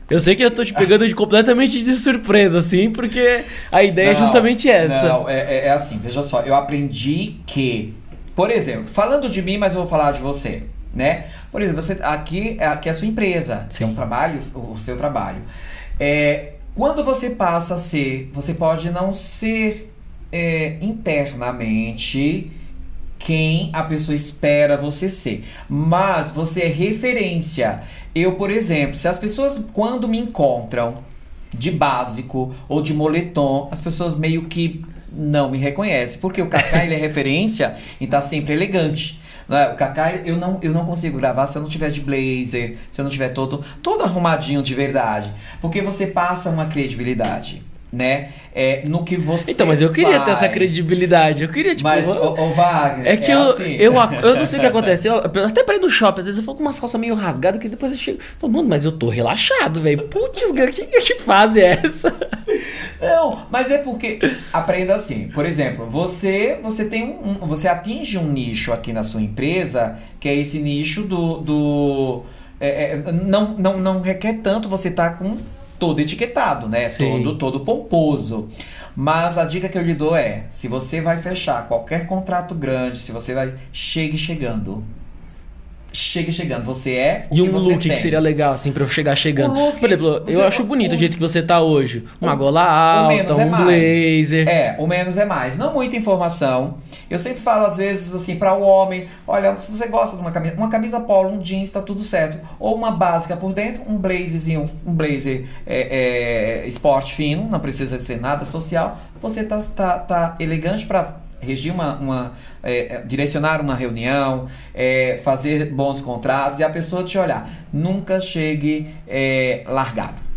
Eu sei que eu tô te pegando de completamente de surpresa, assim, porque a ideia é Não, justamente essa. Não, é, é- é assim, veja só, eu aprendi que, por exemplo, falando de mim, mas eu vou falar de você, né? Por exemplo, você aqui, aqui é a sua empresa, que é um Sim. trabalho, o, o seu trabalho. É, quando você passa a ser, você pode não ser é, internamente quem a pessoa espera você ser. Mas você é referência. Eu, por exemplo, se as pessoas quando me encontram de básico ou de moletom, as pessoas meio que não me reconhecem, porque o Kaká ele é referência e tá sempre elegante. né? O Kaká, eu não, eu não consigo gravar se eu não tiver de blazer, se eu não tiver todo, todo arrumadinho de verdade. Porque você passa uma credibilidade, né? É, no que você Então, mas eu queria ter essa faz. credibilidade. Eu queria, tipo. Mas, ô, ô, Wagner, É que eu, assim. eu, eu não sei o que acontece. Eu, até pra ir no shopping, às vezes eu falo com umas calças meio rasgadas que depois eu chego. Falo, mano, mas eu tô relaxado, velho. Putz, que, que fase é essa? Não, mas é porque aprenda assim. Por exemplo, você você tem um, um- você atinge um nicho aqui na sua empresa que é esse nicho do, do é, é, não, não não requer tanto você estar com todo etiquetado, né? Sim. Todo todo pomposo. Mas a dica que eu lhe dou é, se você vai fechar qualquer contrato grande, se você vai chegue chegando. Chegue chegando, você é o E que um você look que tem. seria legal, assim, pra eu chegar chegando. Look, Por exemplo, eu acho bonito o o- jeito que você tá hoje. Uma o- gola o alta, é um mais. blazer. É, o menos é mais. Não muita informação. Eu sempre falo, às vezes, assim, para o homem: olha, se você gosta de uma camisa, uma camisa polo, um jeans, tá tudo certo. Ou uma básica por dentro, um blazerzinho, um blazer é, é, esporte fino, não precisa ser nada social. Você tá, tá, tá elegante para regir uma, uma é, é, direcionar uma reunião, é, fazer bons contratos e a pessoa te olhar. Nunca chegue é, largado.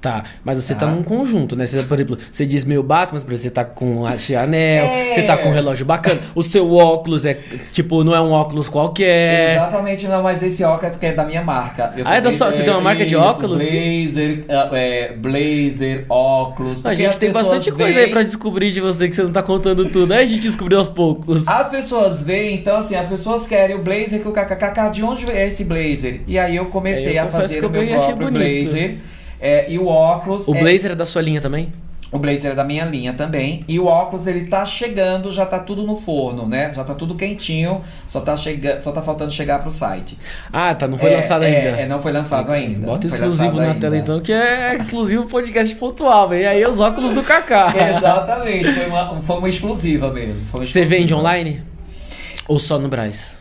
Tá, mas você tá Tá. num conjunto, né? Você, por exemplo, você diz meio básico, mas por exemplo, você tá com a Chanel, É. você tá com um relógio bacana, o seu óculos é, tipo, não é um óculos qualquer. Exatamente, não, mas esse óculos é da minha marca. Eu Ah, é da sua- você tem uma marca de óculos? Blazer, é, blazer, óculos. A gente tem bastante coisa veem- aí pra descobrir de você que você não tá contando tudo, aí a gente descobriu aos poucos. As pessoas veem, então assim, as pessoas querem o blazer que o KKK, de onde é esse blazer? E aí eu comecei Eu a fazer o eu meu próprio blazer. É, e o óculos. O é- blazer é da sua linha também? o blazer é da minha linha também. E o óculos ele tá chegando, já tá tudo no forno, né? Já tá tudo quentinho, só tá, chega... só tá faltando chegar pro site. Ah, tá, não foi É, lançado é, ainda. É, não foi lançado ainda. Bota exclusivo na tela ainda. então, que é exclusivo podcast pontual, velho. Aí os óculos do Kaká. Exatamente, foi uma, foi uma exclusiva mesmo. uma Você exclusiva. vende online? Ou só no Braz?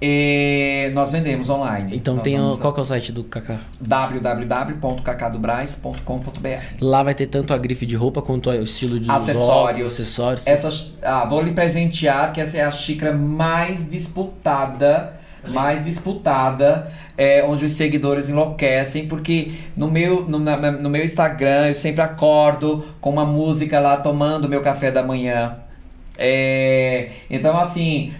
E nós vendemos online. Então Nós tem o, qual que é o site do Kaká? www.cacadobras.com.br Lá vai ter tanto a grife de roupa quanto o estilo de Acessórios. óculos, acessórios. Essas, ah, vou lhe presentear que essa é a xícara mais disputada, mais disputada, é, onde os seguidores enlouquecem, porque no meu, no, na- no meu Instagram eu sempre acordo com uma música lá tomando meu café da manhã. É, então assim,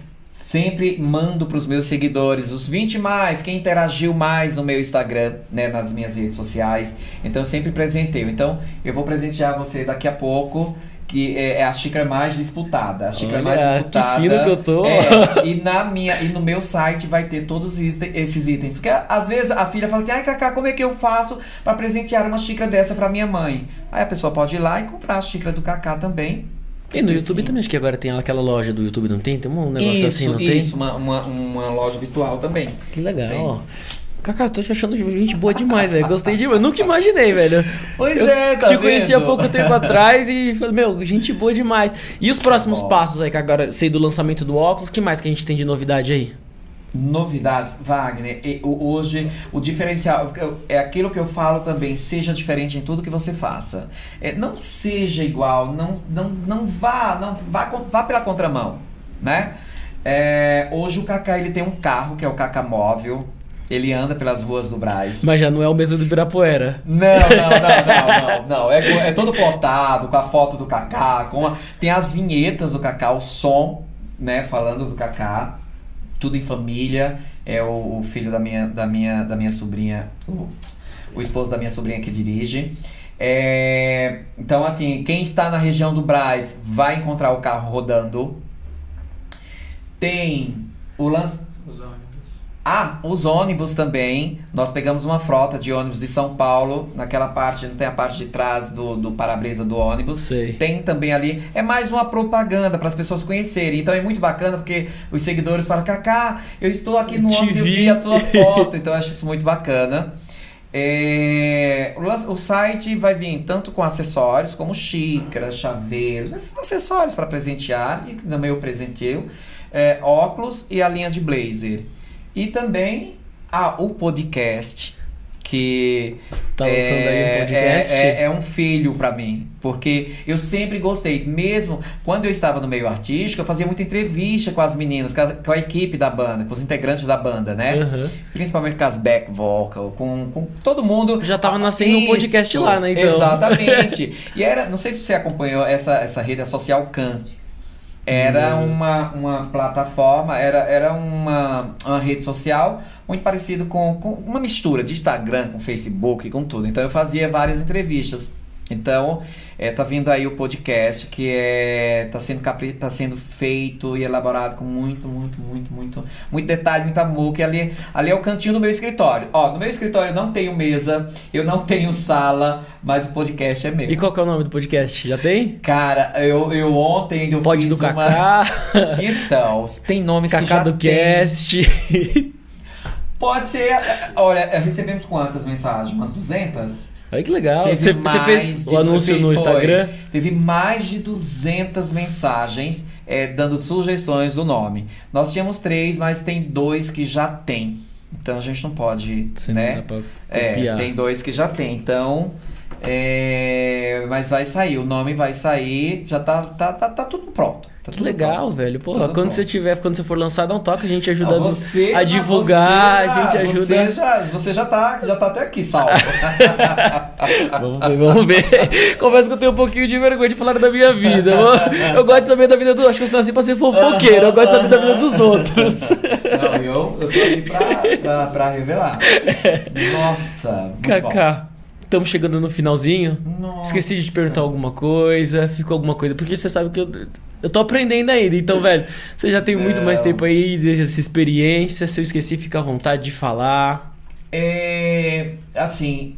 sempre mando para os meus seguidores, os 20 mais, quem interagiu mais no meu Instagram, né, nas minhas redes sociais. Então eu sempre presenteio. Então eu vou presentear você daqui a pouco. Que é é a xícara mais disputada. A xícara Olha, mais que disputada. fino que eu tô. É, e, na minha, e no meu site vai ter todos esses esses itens. Porque às vezes a filha fala assim: ai, Cacá, como é que eu faço para presentear uma xícara dessa para minha mãe? Aí a pessoa pode ir lá e comprar a xícara do Cacá também. Tem no YouTube também, acho que agora tem aquela loja do YouTube, não tem? Tem um negócio isso, assim, não isso, uma, uma, uma loja virtual também. tem? Que legal. Tem. Kaká, tô te achando gente boa demais, velho. Gostei demais. Nunca imaginei, velho. Pois Eu é, tá Te conheci há vendo? pouco tempo atrás e falei, meu, gente boa demais. E os próximos bom. passos aí, que agora sei do lançamento do óculos, que mais que a gente tem de novidade aí? Novidades, Wagner. e hoje o diferencial é aquilo que eu falo também. Seja diferente em tudo que você faça. É, não seja igual. Não, não, não vá, não vá, vá pela contramão, né? É, hoje o Kaká ele tem um carro que é o Kaká móvel. Ele anda pelas ruas do Braz. Mas já não é o mesmo do Ibirapuera. Não, não, não, não, não, não. É, é todo plotado, com a foto do Kaká, com a- tem as vinhetas do Kaká, o som, né, falando do Kaká. Tudo em família. É o, o filho da minha, da minha, da minha sobrinha, o, o esposo da minha sobrinha que dirige. É, então, assim, quem está na região do Braz vai encontrar o carro rodando. Tem o lance. Ah, os ônibus também. Nós pegamos uma frota de ônibus de São Paulo. Naquela parte, não tem a parte de trás do, do para-brisa do ônibus. Sei. Tem também ali. É mais uma propaganda para as pessoas conhecerem. Então é muito bacana porque os seguidores falam: Kaká, eu estou aqui no Te ônibus e eu vi." vi a tua foto. Então eu acho isso muito bacana. É, o site vai vir tanto com acessórios como xícaras, chaveiros, esses acessórios para presentear e também eu presenteio, é, óculos e a linha de blazer. E também ah, o podcast que Tá aí um podcast? é, é- é um filho pra mim, porque eu sempre gostei, mesmo quando eu estava no meio artístico, eu fazia muita entrevista com as meninas, com a, com a equipe da banda, com os integrantes da banda, né? Aham. Principalmente com as back vocal, com, com todo mundo. Já tava Ah, nascendo um podcast isso, lá, né, então? Exatamente. e era, não sei se você acompanhou essa, essa rede social Can. Era Hum. uma, uma plataforma, era, era uma, uma rede social muito parecido com, com uma mistura de Instagram com Facebook, com tudo. Então eu fazia várias entrevistas. Então, é, tá vindo aí o podcast que é tá sendo capri, tá sendo feito e elaborado com muito, muito, muito, muito, muito detalhe, muito amor, que ali, ali é o cantinho do meu escritório. Ó, no meu escritório eu não tenho mesa, eu não tenho sala, mas o podcast é meu. E qual que é o nome do podcast? Já tem? Cara, eu, eu ontem eu Pode fiz do uma... Kaká, Então, tem nomes que Kaká já do tem. Cast. Pode ser, olha, recebemos quantas mensagens? Umas 200? Olha que legal. Teve Você, você mais fez de- o anúncio fez, no foi. Instagram? Teve mais de 200 mensagens é, dando sugestões do nome. Nós tínhamos três, mas tem dois que já tem. Então a gente não pode, Você não né? dá pra É, tem dois que já tem. Então, é, mas vai sair, o nome vai sair, já tá, tá, tá, tá tudo pronto. Tá Que tudo legal, pronto. velho. Tudo quando pronto. você tiver, quando você for lançar, dá um toque, a gente ajuda Não, você- a divulgar, você a gente ajuda. Você já, você já tá, já tá até aqui, salvo. Vamos ver, vamos ver. Confesso que eu tenho um pouquinho de vergonha de falar da minha vida. Eu, eu gosto de saber da vida dos Acho que eu nasci pra ser fofoqueiro. Eu gosto de saber da vida dos outros. Não, eu, eu tô ali pra, pra, pra revelar. Nossa, muito bom. Estamos chegando no finalzinho. Nossa. Esqueci de te perguntar alguma coisa. Ficou alguma coisa. Porque você sabe que eu, eu tô aprendendo ainda. Então, velho, você já tem muito mais tempo aí dessa experiência. Se eu esqueci, fica à vontade de falar. É, assim,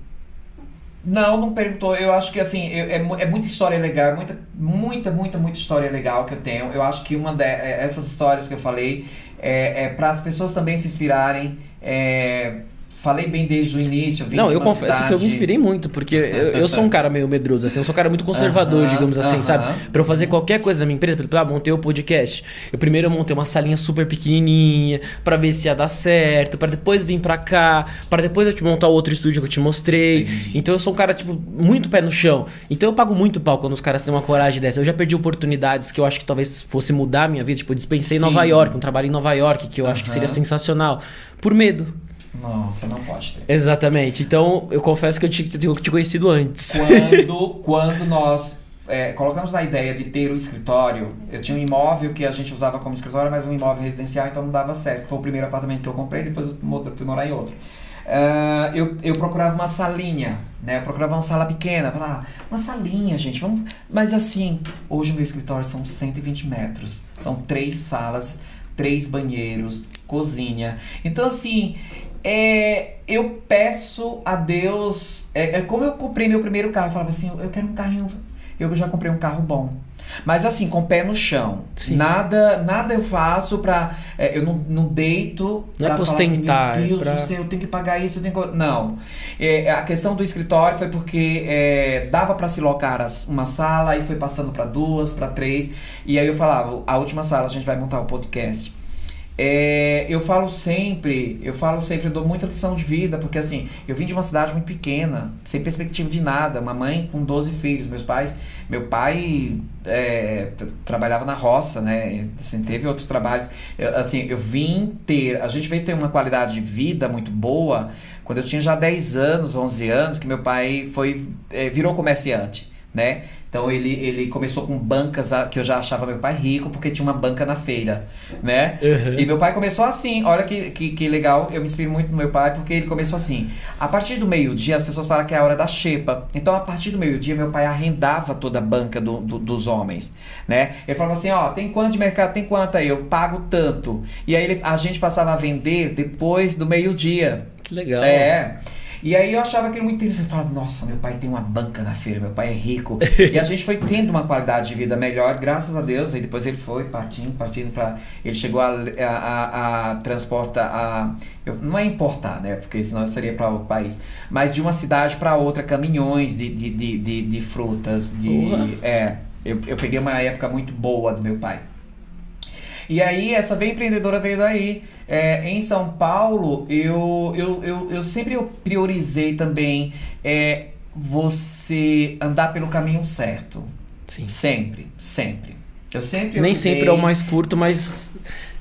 não, não perguntou. Eu acho que assim, eu- é, é muita história legal, muita, muita, muita, muita história legal que eu tenho. Eu acho que uma dessas histórias que eu falei é, é para as pessoas também se inspirarem. É, falei bem desde o início. vim Não, eu confesso que eu me cidade- inspirei muito, porque eu, eu sou um cara meio medroso, assim, eu sou um cara muito conservador, Aham, digamos assim, aham. sabe? Pra eu fazer qualquer coisa na minha empresa, por exemplo, ah, montei o podcast. Eu primeiro eu montei uma salinha super pequenininha, pra ver se ia dar certo, pra depois vir pra cá, pra depois eu te montar o outro estúdio que eu te mostrei. Entendi. Então eu sou um cara, tipo, muito pé no chão. Então eu pago muito pau quando os caras têm uma coragem dessa. Eu já perdi oportunidades que eu acho que talvez fosse mudar a minha vida, tipo, eu dispensei em Sim. Nova York, um trabalho em Nova York, que eu acho que seria sensacional, por medo. Não, você não pode ter. Exatamente. Então, eu confesso que eu te- tenho te conhecido antes. Quando, quando nós é, colocamos na ideia de ter o escritório, eu tinha um imóvel que a gente usava como escritório, mas um imóvel residencial, então não dava certo. Foi o primeiro apartamento que eu comprei, depois eu fui morar em outro. Ah, eu, eu procurava uma salinha, né? Eu procurava uma sala pequena, falava, ah, uma salinha, gente, vamos. Mas assim, hoje o meu escritório são 120 metros, são três salas, três banheiros, cozinha. Então, assim, é, eu peço a Deus. É, é como eu comprei meu primeiro carro, eu falava assim, eu quero um carrinho. Eu já comprei um carro bom. Mas assim, com o pé no chão. Sim. Nada nada eu faço pra. é, eu não, não deito. Não é pra pra falar assim, ostentar, é Meu Deus pra- do céu, eu tenho que pagar isso, eu tenho que. Não. É, a questão do escritório foi porque é, dava pra se locar as- uma sala, aí foi passando pra duas, pra três. E aí eu falava, a última sala a gente vai montar o podcast. É, eu falo sempre, eu falo sempre, eu dou muita lição de vida, porque assim, eu vim de uma cidade muito pequena, sem perspectiva de nada, uma mãe com 12 filhos, meus pais, meu pai é, trabalhava na roça, né, assim, teve outros trabalhos, Eu, assim, eu vim ter, a gente veio ter uma qualidade de vida muito boa, quando eu tinha já 10 anos, 11 anos, que meu pai foi, é, virou comerciante, né, então ele, ele começou com bancas a- que eu já achava meu pai rico, porque tinha uma banca na feira, né, Uhum. e meu pai começou assim, olha que, que, que legal, eu me inspiro muito no meu pai, porque ele começou assim. A partir do meio-dia, as pessoas falam que é a hora da xepa. Então, a partir do meio-dia, meu pai arrendava toda a banca do, do- dos homens, né? Ele falava assim, ó, tem quanto de mercado, tem quanto aí? Eu pago tanto. E aí ele- a gente passava a vender depois do meio-dia. Que legal. É. E aí eu achava aquilo muito interessante. Eu falava, nossa, meu pai tem uma banca na feira, meu pai é rico. e a gente foi tendo uma qualidade de vida melhor, graças a Deus. Aí depois ele foi partindo, partindo para Ele chegou a, a, a, a transporta a. eu- não é importar, né? Porque senão seria para outro país. Mas de uma cidade para outra, caminhões de, de, de, de, de frutas. De, Porra. é. Eu, eu peguei uma época muito boa do meu pai. E aí, essa veia empreendedora veio daí. É, em São Paulo, eu, eu, eu, eu sempre priorizei também é, você andar pelo caminho certo. Sim. Sempre, sempre. Eu sempre Nem optei- sempre é o mais curto, mas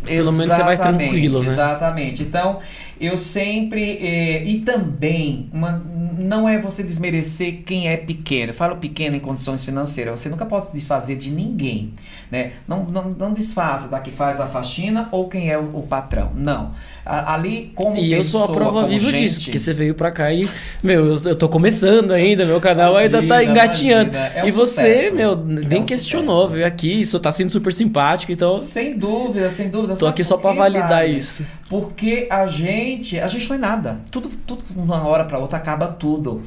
pelo menos você vai tranquilo, né? Exatamente. Então, eu sempre. eh, e também, uma, não é você desmerecer quem é pequeno. Eu falo pequeno em condições financeiras. Você nunca pode se desfazer de ninguém. Né? Não, não, não desfaça da que faz a faxina ou quem é o, o patrão. Não. A- ali, como E eu sou a pessoa, prova viva gente, disso, porque você veio pra cá e, meu, eu, eu tô começando ainda, meu canal ainda tá Imagina, engatinhando. imagina. É um e você, sucesso. meu, É nem um questionou, sucesso. veio aqui, isso tá sendo super simpático, então Sem dúvida, sem dúvida. tô aqui só pra validar Wagner? isso. Porque a gente, a gente não é nada. Tudo, tudo uma hora para outra acaba tudo.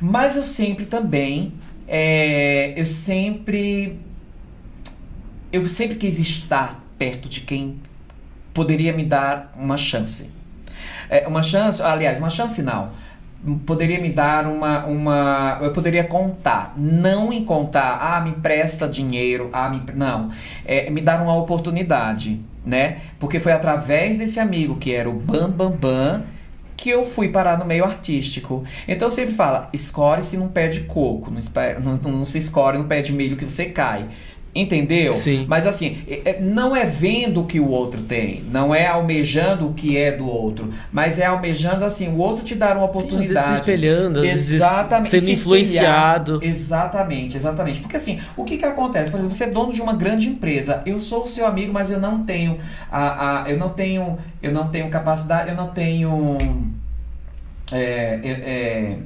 Mas eu sempre também, é, eu sempre, eu sempre quis estar perto de quem poderia me dar uma chance. É, uma chance, aliás, uma chance não. Poderia me dar uma, uma. Eu poderia contar. Não em contar, ah, me empresta dinheiro, ah, me. Não. É, me dar uma oportunidade, né? Porque foi através desse amigo que era o Bam Bam Bam que eu fui parar no meio artístico. Então eu sempre falo, escore-se num pé de coco, não, não- não se escore no pé de milho que você cai. Entendeu? Sim. Mas assim, é- é- não é vendo o que o outro tem, não é almejando o que é do outro, mas é almejando assim, o outro te dar uma Às oportunidade. vezes se espelhando, às vezes Exatamente. sendo se influenciado. Exatamente, exatamente. Porque assim, o que que acontece? Por exemplo, você é dono de uma grande empresa. Eu sou o seu amigo, mas eu não tenho a, a eu não tenho eu não tenho capacidade, eu não tenho é, é, é,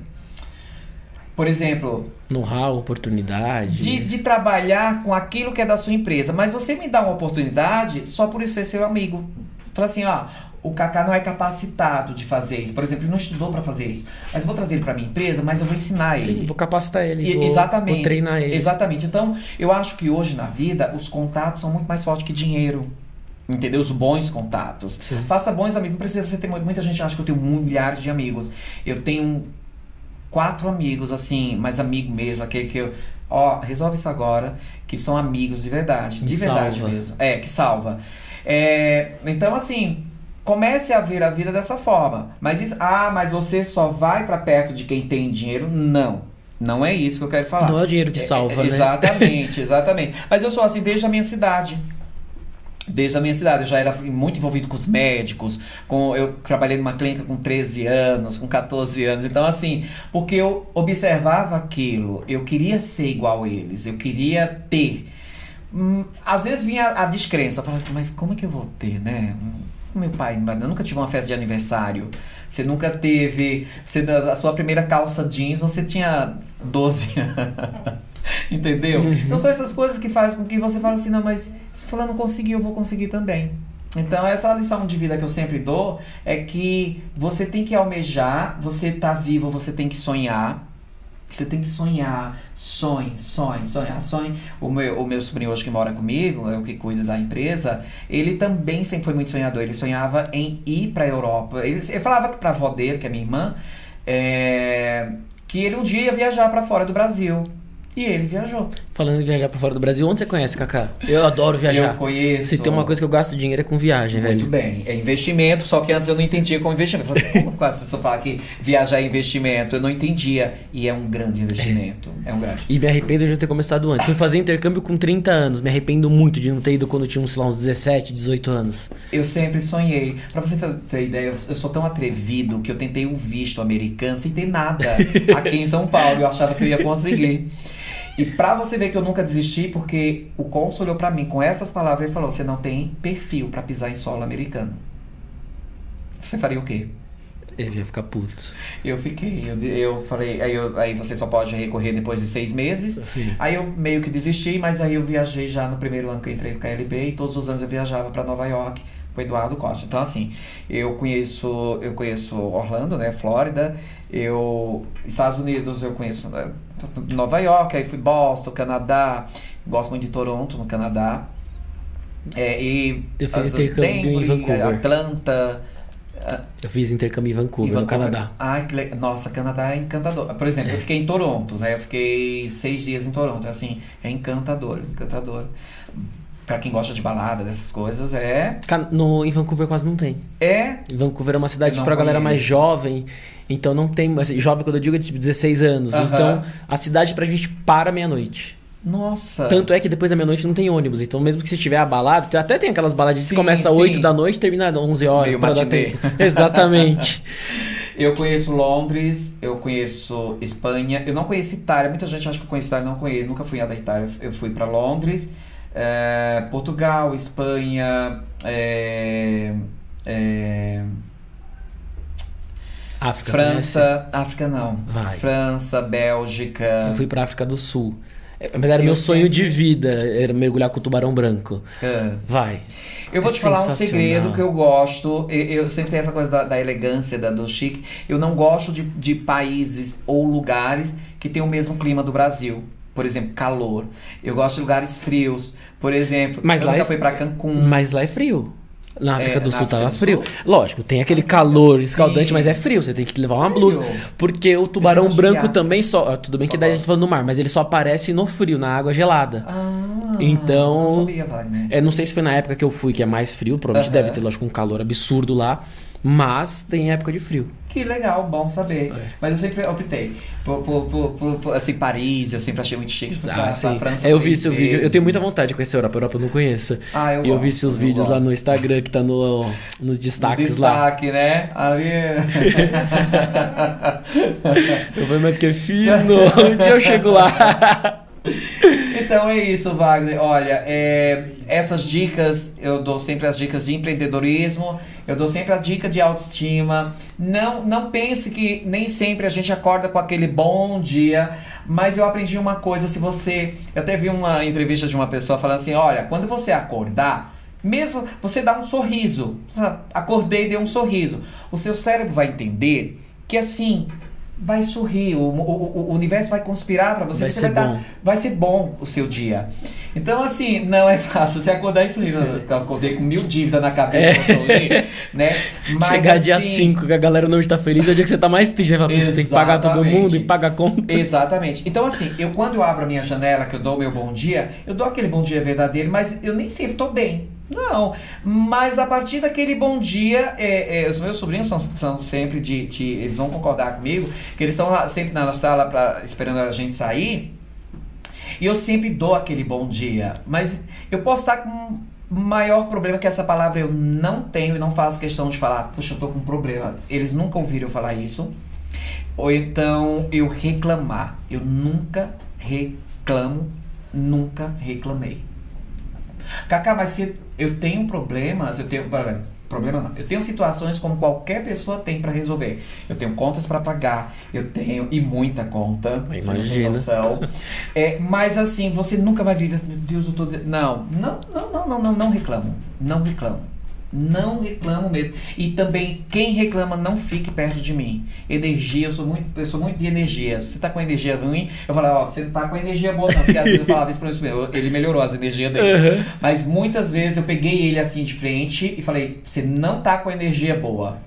por exemplo, Know-how, oportunidade. de, de trabalhar com aquilo que é da sua empresa, mas você me dá uma oportunidade só por isso ser seu amigo. Fala assim, ó, o Kaká não é capacitado de fazer isso. Por exemplo, ele não estudou para fazer isso. Mas eu vou trazer ele para minha empresa, mas eu vou ensinar ele. Sim, vou capacitar ele. E- vou, exatamente. Vou treinar ele. Exatamente. Então, eu acho que hoje na vida os contatos são muito mais fortes que dinheiro. Entendeu? Os bons contatos. Sim. Faça bons amigos. Não precisa você ter. Muita gente acha que eu tenho milhares de amigos. Eu tenho quatro amigos, assim, mais amigo mesmo, aquele que eu. Ó, resolve isso agora, que são amigos de verdade. Que de verdade salva. mesmo. É, que salva. É, então, assim. Comece a ver a vida dessa forma. Mas isso, ah, mas você só vai pra perto de quem tem dinheiro? Não. Não é isso que eu quero falar. Não é o dinheiro que salva, É, né? Exatamente, exatamente. Mas eu sou assim desde a minha cidade. Desde a minha cidade, eu já era muito envolvido com os médicos, com eu trabalhei numa clínica com 13 anos, com 14 anos. Então assim, porque eu observava aquilo, eu queria ser igual a eles, eu queria ter. Hum, às vezes vinha a descrença, eu falava, mas como é que eu vou ter, né? Hum, Meu pai, nunca tive uma festa de aniversário. Você nunca teve. Você, a sua primeira calça jeans, você tinha 12 anos. Entendeu? Então são essas coisas que fazem com que você fale assim, não, mas se fulano conseguiu, eu vou conseguir também. Então essa lição de vida que eu sempre dou é que você tem que almejar, você tá vivo, você tem que sonhar. Você tem que sonhar, sonhe, sonhe, sonhar, sonhe. O meu, o meu sobrinho hoje que mora comigo, é o que cuida da empresa, ele também sempre foi muito sonhador. Ele sonhava em ir pra Europa. Ele, ele falava que pra avó dele, que é minha irmã, é, que ele um dia ia viajar pra fora do Brasil. E ele viajou. Falando em viajar pra fora do Brasil, onde você conhece, Kaká? Eu adoro viajar. Eu conheço. Se tem uma coisa que eu gasto dinheiro é com viagem, Muito velho. bem. É investimento, só que antes eu não entendia como investimento. Eu falei, assim, como quase a pessoa fala que viajar é investimento? Eu não entendia. E é um grande investimento. É um grande. E me arrependo de não ter começado antes. Fui fazer intercâmbio com 30 anos. Me arrependo muito de não ter ido quando tinha, lá, uns 17, 18 anos. Eu sempre sonhei. Pra você ter ideia, eu sou tão atrevido que eu tentei um visto americano sem ter nada aqui em São Paulo. Eu achava que eu ia conseguir. E pra você ver que eu nunca desisti, porque o cônsul olhou pra mim com essas palavras e falou: você não tem perfil pra pisar em solo americano. Você faria o quê? Eu ia ficar puto. Eu fiquei, eu, eu falei, aí, eu- aí você só pode recorrer depois de seis meses. Sim. Aí eu meio que desisti, mas aí eu viajei já no primeiro ano que eu entrei no KLB e todos os anos eu viajava pra Nova York com o Eduardo Costa. Então assim, eu conheço, eu conheço Orlando, né, Flórida, eu Estados Unidos eu conheço né, Nova York, aí fui Boston, Canadá, gosto muito de Toronto, no Canadá. É, e Eu fiz intercâmbio em Denver, Vancouver. Atlanta, Eu fiz intercâmbio em Vancouver, em no Vancouver. Canadá. Ai, legal. Nossa, Canadá é encantador. Por exemplo, eu fiquei em Toronto, né? Eu fiquei seis dias em Toronto. Assim, é encantador, encantador. Pra quem gosta de balada, dessas coisas, é. No, em Vancouver quase não tem. É. Em Vancouver é uma cidade pra galera mais conheço. jovem. Então não tem. assim, jovem quando eu digo é tipo 16 anos. Aham. Então a cidade pra gente para meia-noite. Nossa. Tanto é que depois da meia-noite não tem ônibus. Então, mesmo que você estiver abalado, até tem aquelas baladinhas que começa às sim. 8 da noite e termina às 11 horas. Meio pra dar tempo. Exatamente. Eu conheço Londres, eu conheço Espanha. Eu não conheço Itália. Muita gente acha que eu conheço Itália, não conheço. Nunca fui a da Itália. Eu fui pra Londres, é, Portugal, Espanha, é, é, África. conhece? França, África não. Vai. França, Bélgica. Eu fui pra África do Sul. É, Mas era Eu meu sonho sempre- de vida, era mergulhar com o tubarão branco. É. Vai. Eu vou É te falar um segredo que eu gosto. Eu, eu sempre tenho essa coisa da, da elegância, da, do chique. Eu não gosto de, de países ou lugares que têm o mesmo clima do Brasil. Por exemplo, calor. Eu gosto de lugares frios. Por exemplo, Mas eu lá nunca é- fui pra Cancún. Mas lá é frio. Na África É, do na Sul África tava do frio. Sul? Lógico, tem aquele calor Sim. escaldante, mas é frio. Você tem que levar uma Sério? blusa. Porque o tubarão branco também só. ah, Tudo bem Só que daí a gente tá falando no mar, mas ele só aparece no frio, na água gelada. Ah, Então- Não sabia, Wagner. É, não sei se foi na época que eu fui, que é mais frio, provavelmente Aham. deve ter, lógico, um calor absurdo lá. Mas tem época de frio. Que legal, bom saber. É. Mas eu sempre optei por, por, por, por- assim, Paris, eu sempre achei muito chique. Pra, Ah, pra. França. É, eu vi seu vídeo. Eu tenho muita vontade de conhecer a Europa. A Europa eu não conheço. Ah, eu E eu vi gosto, seus eu vídeos lá gosto. no Instagram, que tá no, nos No destaques lá. destaque, né? Ali. Eu falei, mas que fino! Um dia eu chego lá. Então é isso, Wagner. Olha, é, essas dicas, eu dou sempre as dicas de empreendedorismo, eu dou sempre a dica de autoestima. Não, não pense que nem sempre a gente acorda com aquele bom dia, mas eu aprendi uma coisa, se você. Eu até vi uma entrevista de uma pessoa falando assim: olha, quando você acordar. Mesmo você dá um sorriso, acordei e dei um sorriso, o seu cérebro vai entender que assim vai sorrir, o, o, o- universo vai conspirar para você, Vai você ser vai dar- vai ser bom o seu dia. Então, assim, não é fácil você acordar isso livre. Eu acordei com mil dívidas na cabeça, É. né? Mas, Chegar dia assim, 5, que a galera não está feliz, é o dia que você tá mais triste. Fala, tem que pagar todo mundo e pagar a conta. Exatamente. Então, assim, eu quando eu abro a minha janela, que eu dou o meu bom dia, eu dou aquele bom dia verdadeiro, mas eu nem sempre tô bem. Não, mas a partir daquele bom dia, é, é, os meus sobrinhos são, são sempre de, de- Eles vão concordar comigo, que eles estão sempre na sala pra, esperando a gente sair. E eu sempre dou aquele bom dia. Mas eu posso estar com maior problema que essa palavra eu não tenho e não faço questão de falar, puxa, eu tô com um problema. Eles nunca ouviram eu falar isso. Ou então eu reclamar. Eu nunca reclamo, nunca reclamei. Cacá, mas se eu tenho problemas, eu tenho. Problema não. Eu tenho situações como qualquer pessoa tem pra resolver. Eu tenho contas pra pagar, eu tenho. E muita conta. Imagina. noção. É, mas assim, você nunca vai viver. Meu Deus, eu tô dizendo. Não, não, não, não, não, não, não reclamo. Não reclamo. Não reclamo mesmo. E também, quem reclama, não fique perto de mim. Energia, eu sou muito, eu sou muito de energia. Se você tá com energia ruim, eu falo, ó, você não tá com energia boa, não. Porque às vezes eu falava isso pra ele, ele melhorou as energias dele. Uhum. Mas muitas vezes eu peguei ele assim de frente e falei, você não tá com energia boa.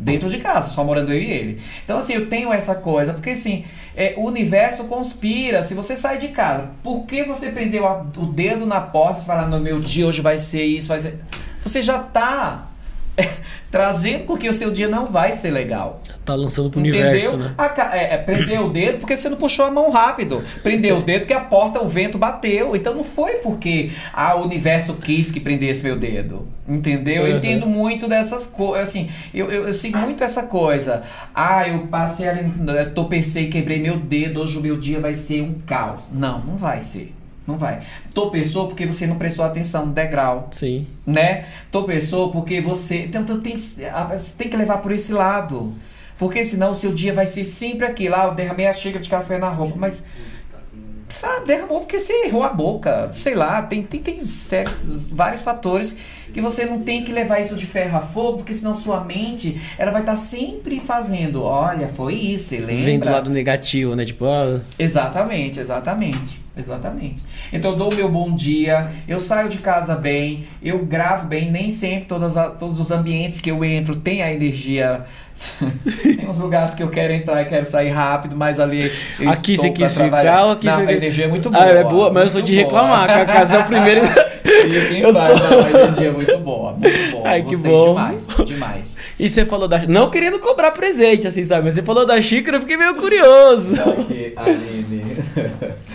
Dentro de casa, só morando eu e ele. Então, assim, eu tenho essa coisa, porque assim, é, o universo conspira. Se você sai de casa, por que você prendeu a- o dedo na porta e fala, no meu dia hoje vai ser isso, vai ser. Você já tá é, trazendo porque o seu dia não vai ser legal. Tá lançando pro Entendeu? universo, né? A é, é, prendeu o dedo porque você não puxou a mão rápido. Prendeu o dedo porque a porta, o vento bateu. Então não foi porque ah, o universo quis que prendesse meu dedo. Entendeu? Eu Uhum. entendo muito dessas coisas. Assim, eu, eu, eu sigo muito essa coisa. Ah, eu passei ali, eu tropecei, quebrei meu dedo, hoje o meu dia vai ser um caos. Não, não vai ser. Não vai. Tropeçou porque você não prestou atenção no degrau Sim. né? Tropeçou porque você. Então tem, você tem que levar por esse lado. Porque senão o seu dia vai ser sempre aquilo. Ah, eu derramei a xícara de café na roupa. Mas. Sabe, derramou porque você errou a boca. Sei lá, tem, tem, tem certos, vários fatores que você não tem que levar isso de ferro a fogo, porque senão sua mente ela vai estar sempre fazendo. Olha, foi isso, você lembra? Vem do lado negativo, né? Tipo, ó, Exatamente, exatamente. Exatamente. Então eu dou o meu bom dia, eu saio de casa bem, eu gravo bem, nem sempre todas a- todos os ambientes que eu entro tem a energia. tem uns lugares que eu quero entrar e quero sair rápido, mas ali eu Aqui você quis ficar ou aqui Não, a energia é muito boa. Ah, é boa, mas eu sou de reclamar, boa. que a casa é o primeiro. Eu paz, sou- não, a energia é muito boa, muito boa. Ai, que Gostei bom. demais, demais. E você falou da. Não querendo cobrar presente, assim, sabe? Mas você falou da xícara, eu fiquei meio curioso. Aqui, Aline.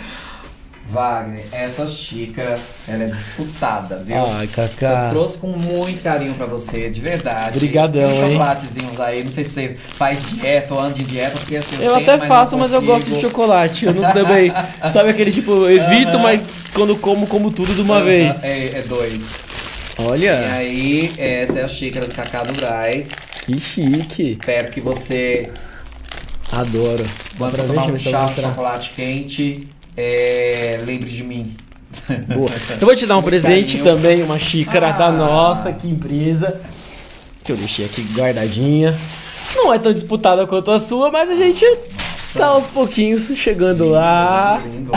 Wagner, essa xícara, ela é disputada, viu? Ai, Cacá. Eu trouxe com muito carinho pra você, de verdade. Obrigadão, Tem hein? chocolatezinhos aí, não sei se você faz dieta ou anda de dieta, porque assim, Eu tenho, até mas faço, mas eu gosto de chocolate. Eu não também. Sabe aquele tipo, eu evito, mas quando como, como tudo de uma vez. É, é dois. E Olha, aí, essa é a xícara do Cacá do Braz. que chique. Espero que você, Adoro. Ver? tomar eu um eu chá de chocolate quente, é, lembre de mim. Boa. Eu vou te dar um Muito presente carinho. também, uma xícara da Ah. nossa, que empresa. Que eu deixei aqui guardadinha. Não é tão disputada quanto a sua, mas a gente tá aos pouquinhos chegando lá. Lindo,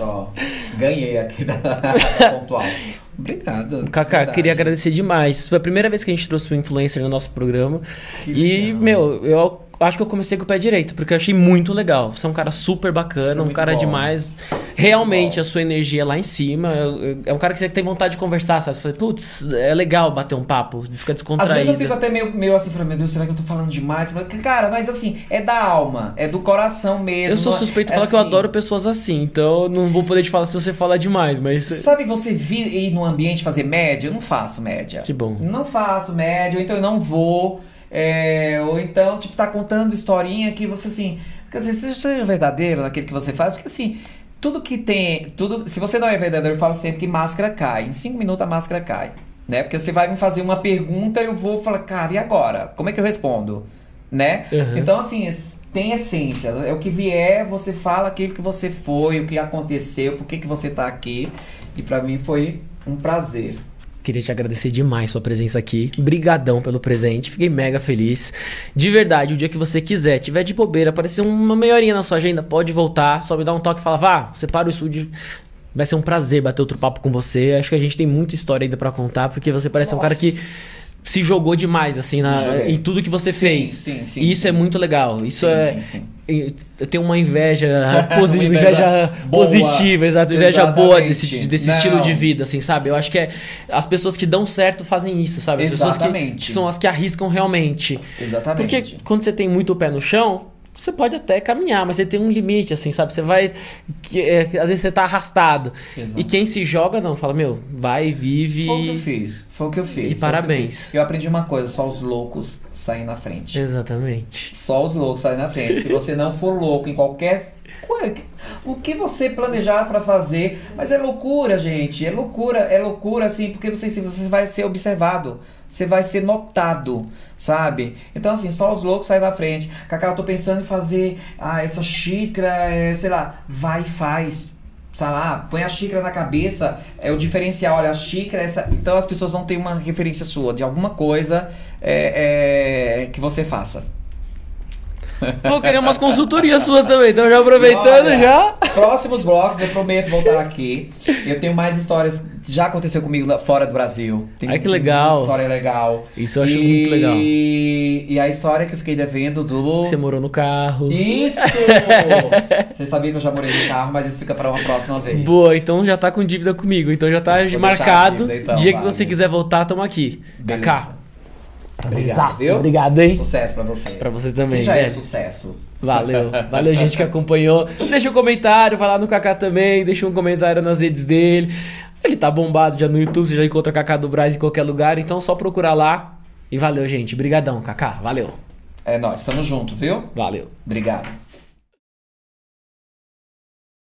ó. Ganhei aqui da pontual. Obrigado. Kaká, verdade. queria agradecer demais. Foi a primeira vez que a gente trouxe um influencer no nosso programa. Que e, legal. meu, eu acho que eu comecei com o pé direito, porque eu achei muito legal. Você é um cara super Você é bacana, um cara bom. demais. realmente muito a sua energia é lá em cima. É é um cara que você tem vontade de conversar, sabe? Você fala, putz, é legal bater um papo, fica Às descontraído. vezes eu fico até meio, meio assim, falando, meu Deus, será que eu tô falando demais? Cara, mas assim, é da alma, é do coração mesmo. Eu sou é- suspeito de é falar que eu assim. adoro pessoas assim, então não vou poder te falar se você falar demais, mas. Sabe você vir ir num ambiente fazer média? Eu não faço média. Que bom. Não faço média, então eu não vou. É, ou então, tipo, tá contando historinha que você assim. Quer dizer, você seja verdadeiro naquilo que você faz, porque assim. Tudo que tem. tudo Se você não é verdadeiro, eu falo sempre que máscara cai. Em cinco minutos a máscara cai. Né? Porque você vai me fazer uma pergunta, eu vou falar, cara, e agora? Como é que eu respondo? Né? Uhum. Então, assim, tem essência. É o que vier, você fala aquilo que você foi, o que aconteceu, por que, que você tá aqui. E pra mim foi um prazer. Queria te agradecer demais sua presença aqui. Brigadão pelo presente. Fiquei mega feliz. De verdade, o dia que você quiser, tiver de bobeira, aparecer uma meia horinha na sua agenda, pode voltar. Só me dá um toque e fala, vá, separa o estúdio. Vai ser um prazer bater outro papo com você. Acho que a gente tem muita história ainda pra contar, porque você parece um cara que se jogou demais, assim, na, em tudo que você Sim, fez. sim, sim, e isso sim. é muito legal. Isso Sim, é. sim, sim. Eu tenho uma inveja, posi- Uma inveja, boa. positiva, exato, inveja boa desse, Exatamente. desse Não. estilo de vida, assim, sabe? Eu acho que é as pessoas que dão certo fazem isso, sabe? As pessoas que, Exatamente. que são as que arriscam realmente. Exatamente. Porque quando você tem muito pé no chão, você pode até caminhar, mas você tem um limite, assim, sabe? Você vai. que, é, às vezes você tá arrastado. Exato. E quem se joga, não, fala, meu, vai, vive. Foi o que eu fiz. Foi o que eu fiz. E que eu parabéns. fiz. Eu aprendi uma coisa: só os loucos saem na frente. Exatamente. Só os loucos saem na frente. Se você não for louco em qualquer. O que você planejar pra fazer. Mas é loucura, gente. É loucura, é loucura, assim, porque você, você vai ser observado. Você vai ser notado, sabe? Então, assim, só os loucos saem da frente. Cacau, eu tô pensando em fazer ah, essa xícara, é, sei lá, vai e faz. Sei lá, põe a xícara na cabeça, é o diferencial, olha, a xícara, essa. Então as pessoas vão ter uma referência sua de alguma coisa é, é, que você faça. Vou querer umas consultorias suas também, então já aproveitando Olha, já. Próximos blocos, eu prometo voltar aqui. Eu tenho mais histórias. Já aconteceu comigo fora do Brasil. Tem Ai, que legal. história legal. Isso eu acho E- muito legal. E a história que eu fiquei devendo do. Você morou no carro. Isso! Você sabia que eu já morei no carro, mas isso fica para uma próxima vez. Boa, então já tá com dívida comigo. Então já tá marcado. dívida, então, Dia que vale. você quiser voltar, tamo aqui. Beleza. Kaká. Obrigado, hein? Sucesso pra você. Pra você também. Que já é né? sucesso. Valeu. Valeu, gente que acompanhou. Deixa um comentário, vai lá no Kaká também. Deixa um comentário nas redes dele. Ele tá bombado já no YouTube, você já encontra Kaká do Braz em qualquer lugar. Então só procurar lá. E valeu, gente. Brigadão, Kaká. Valeu. É nóis, tamo junto, viu? Valeu. Obrigado.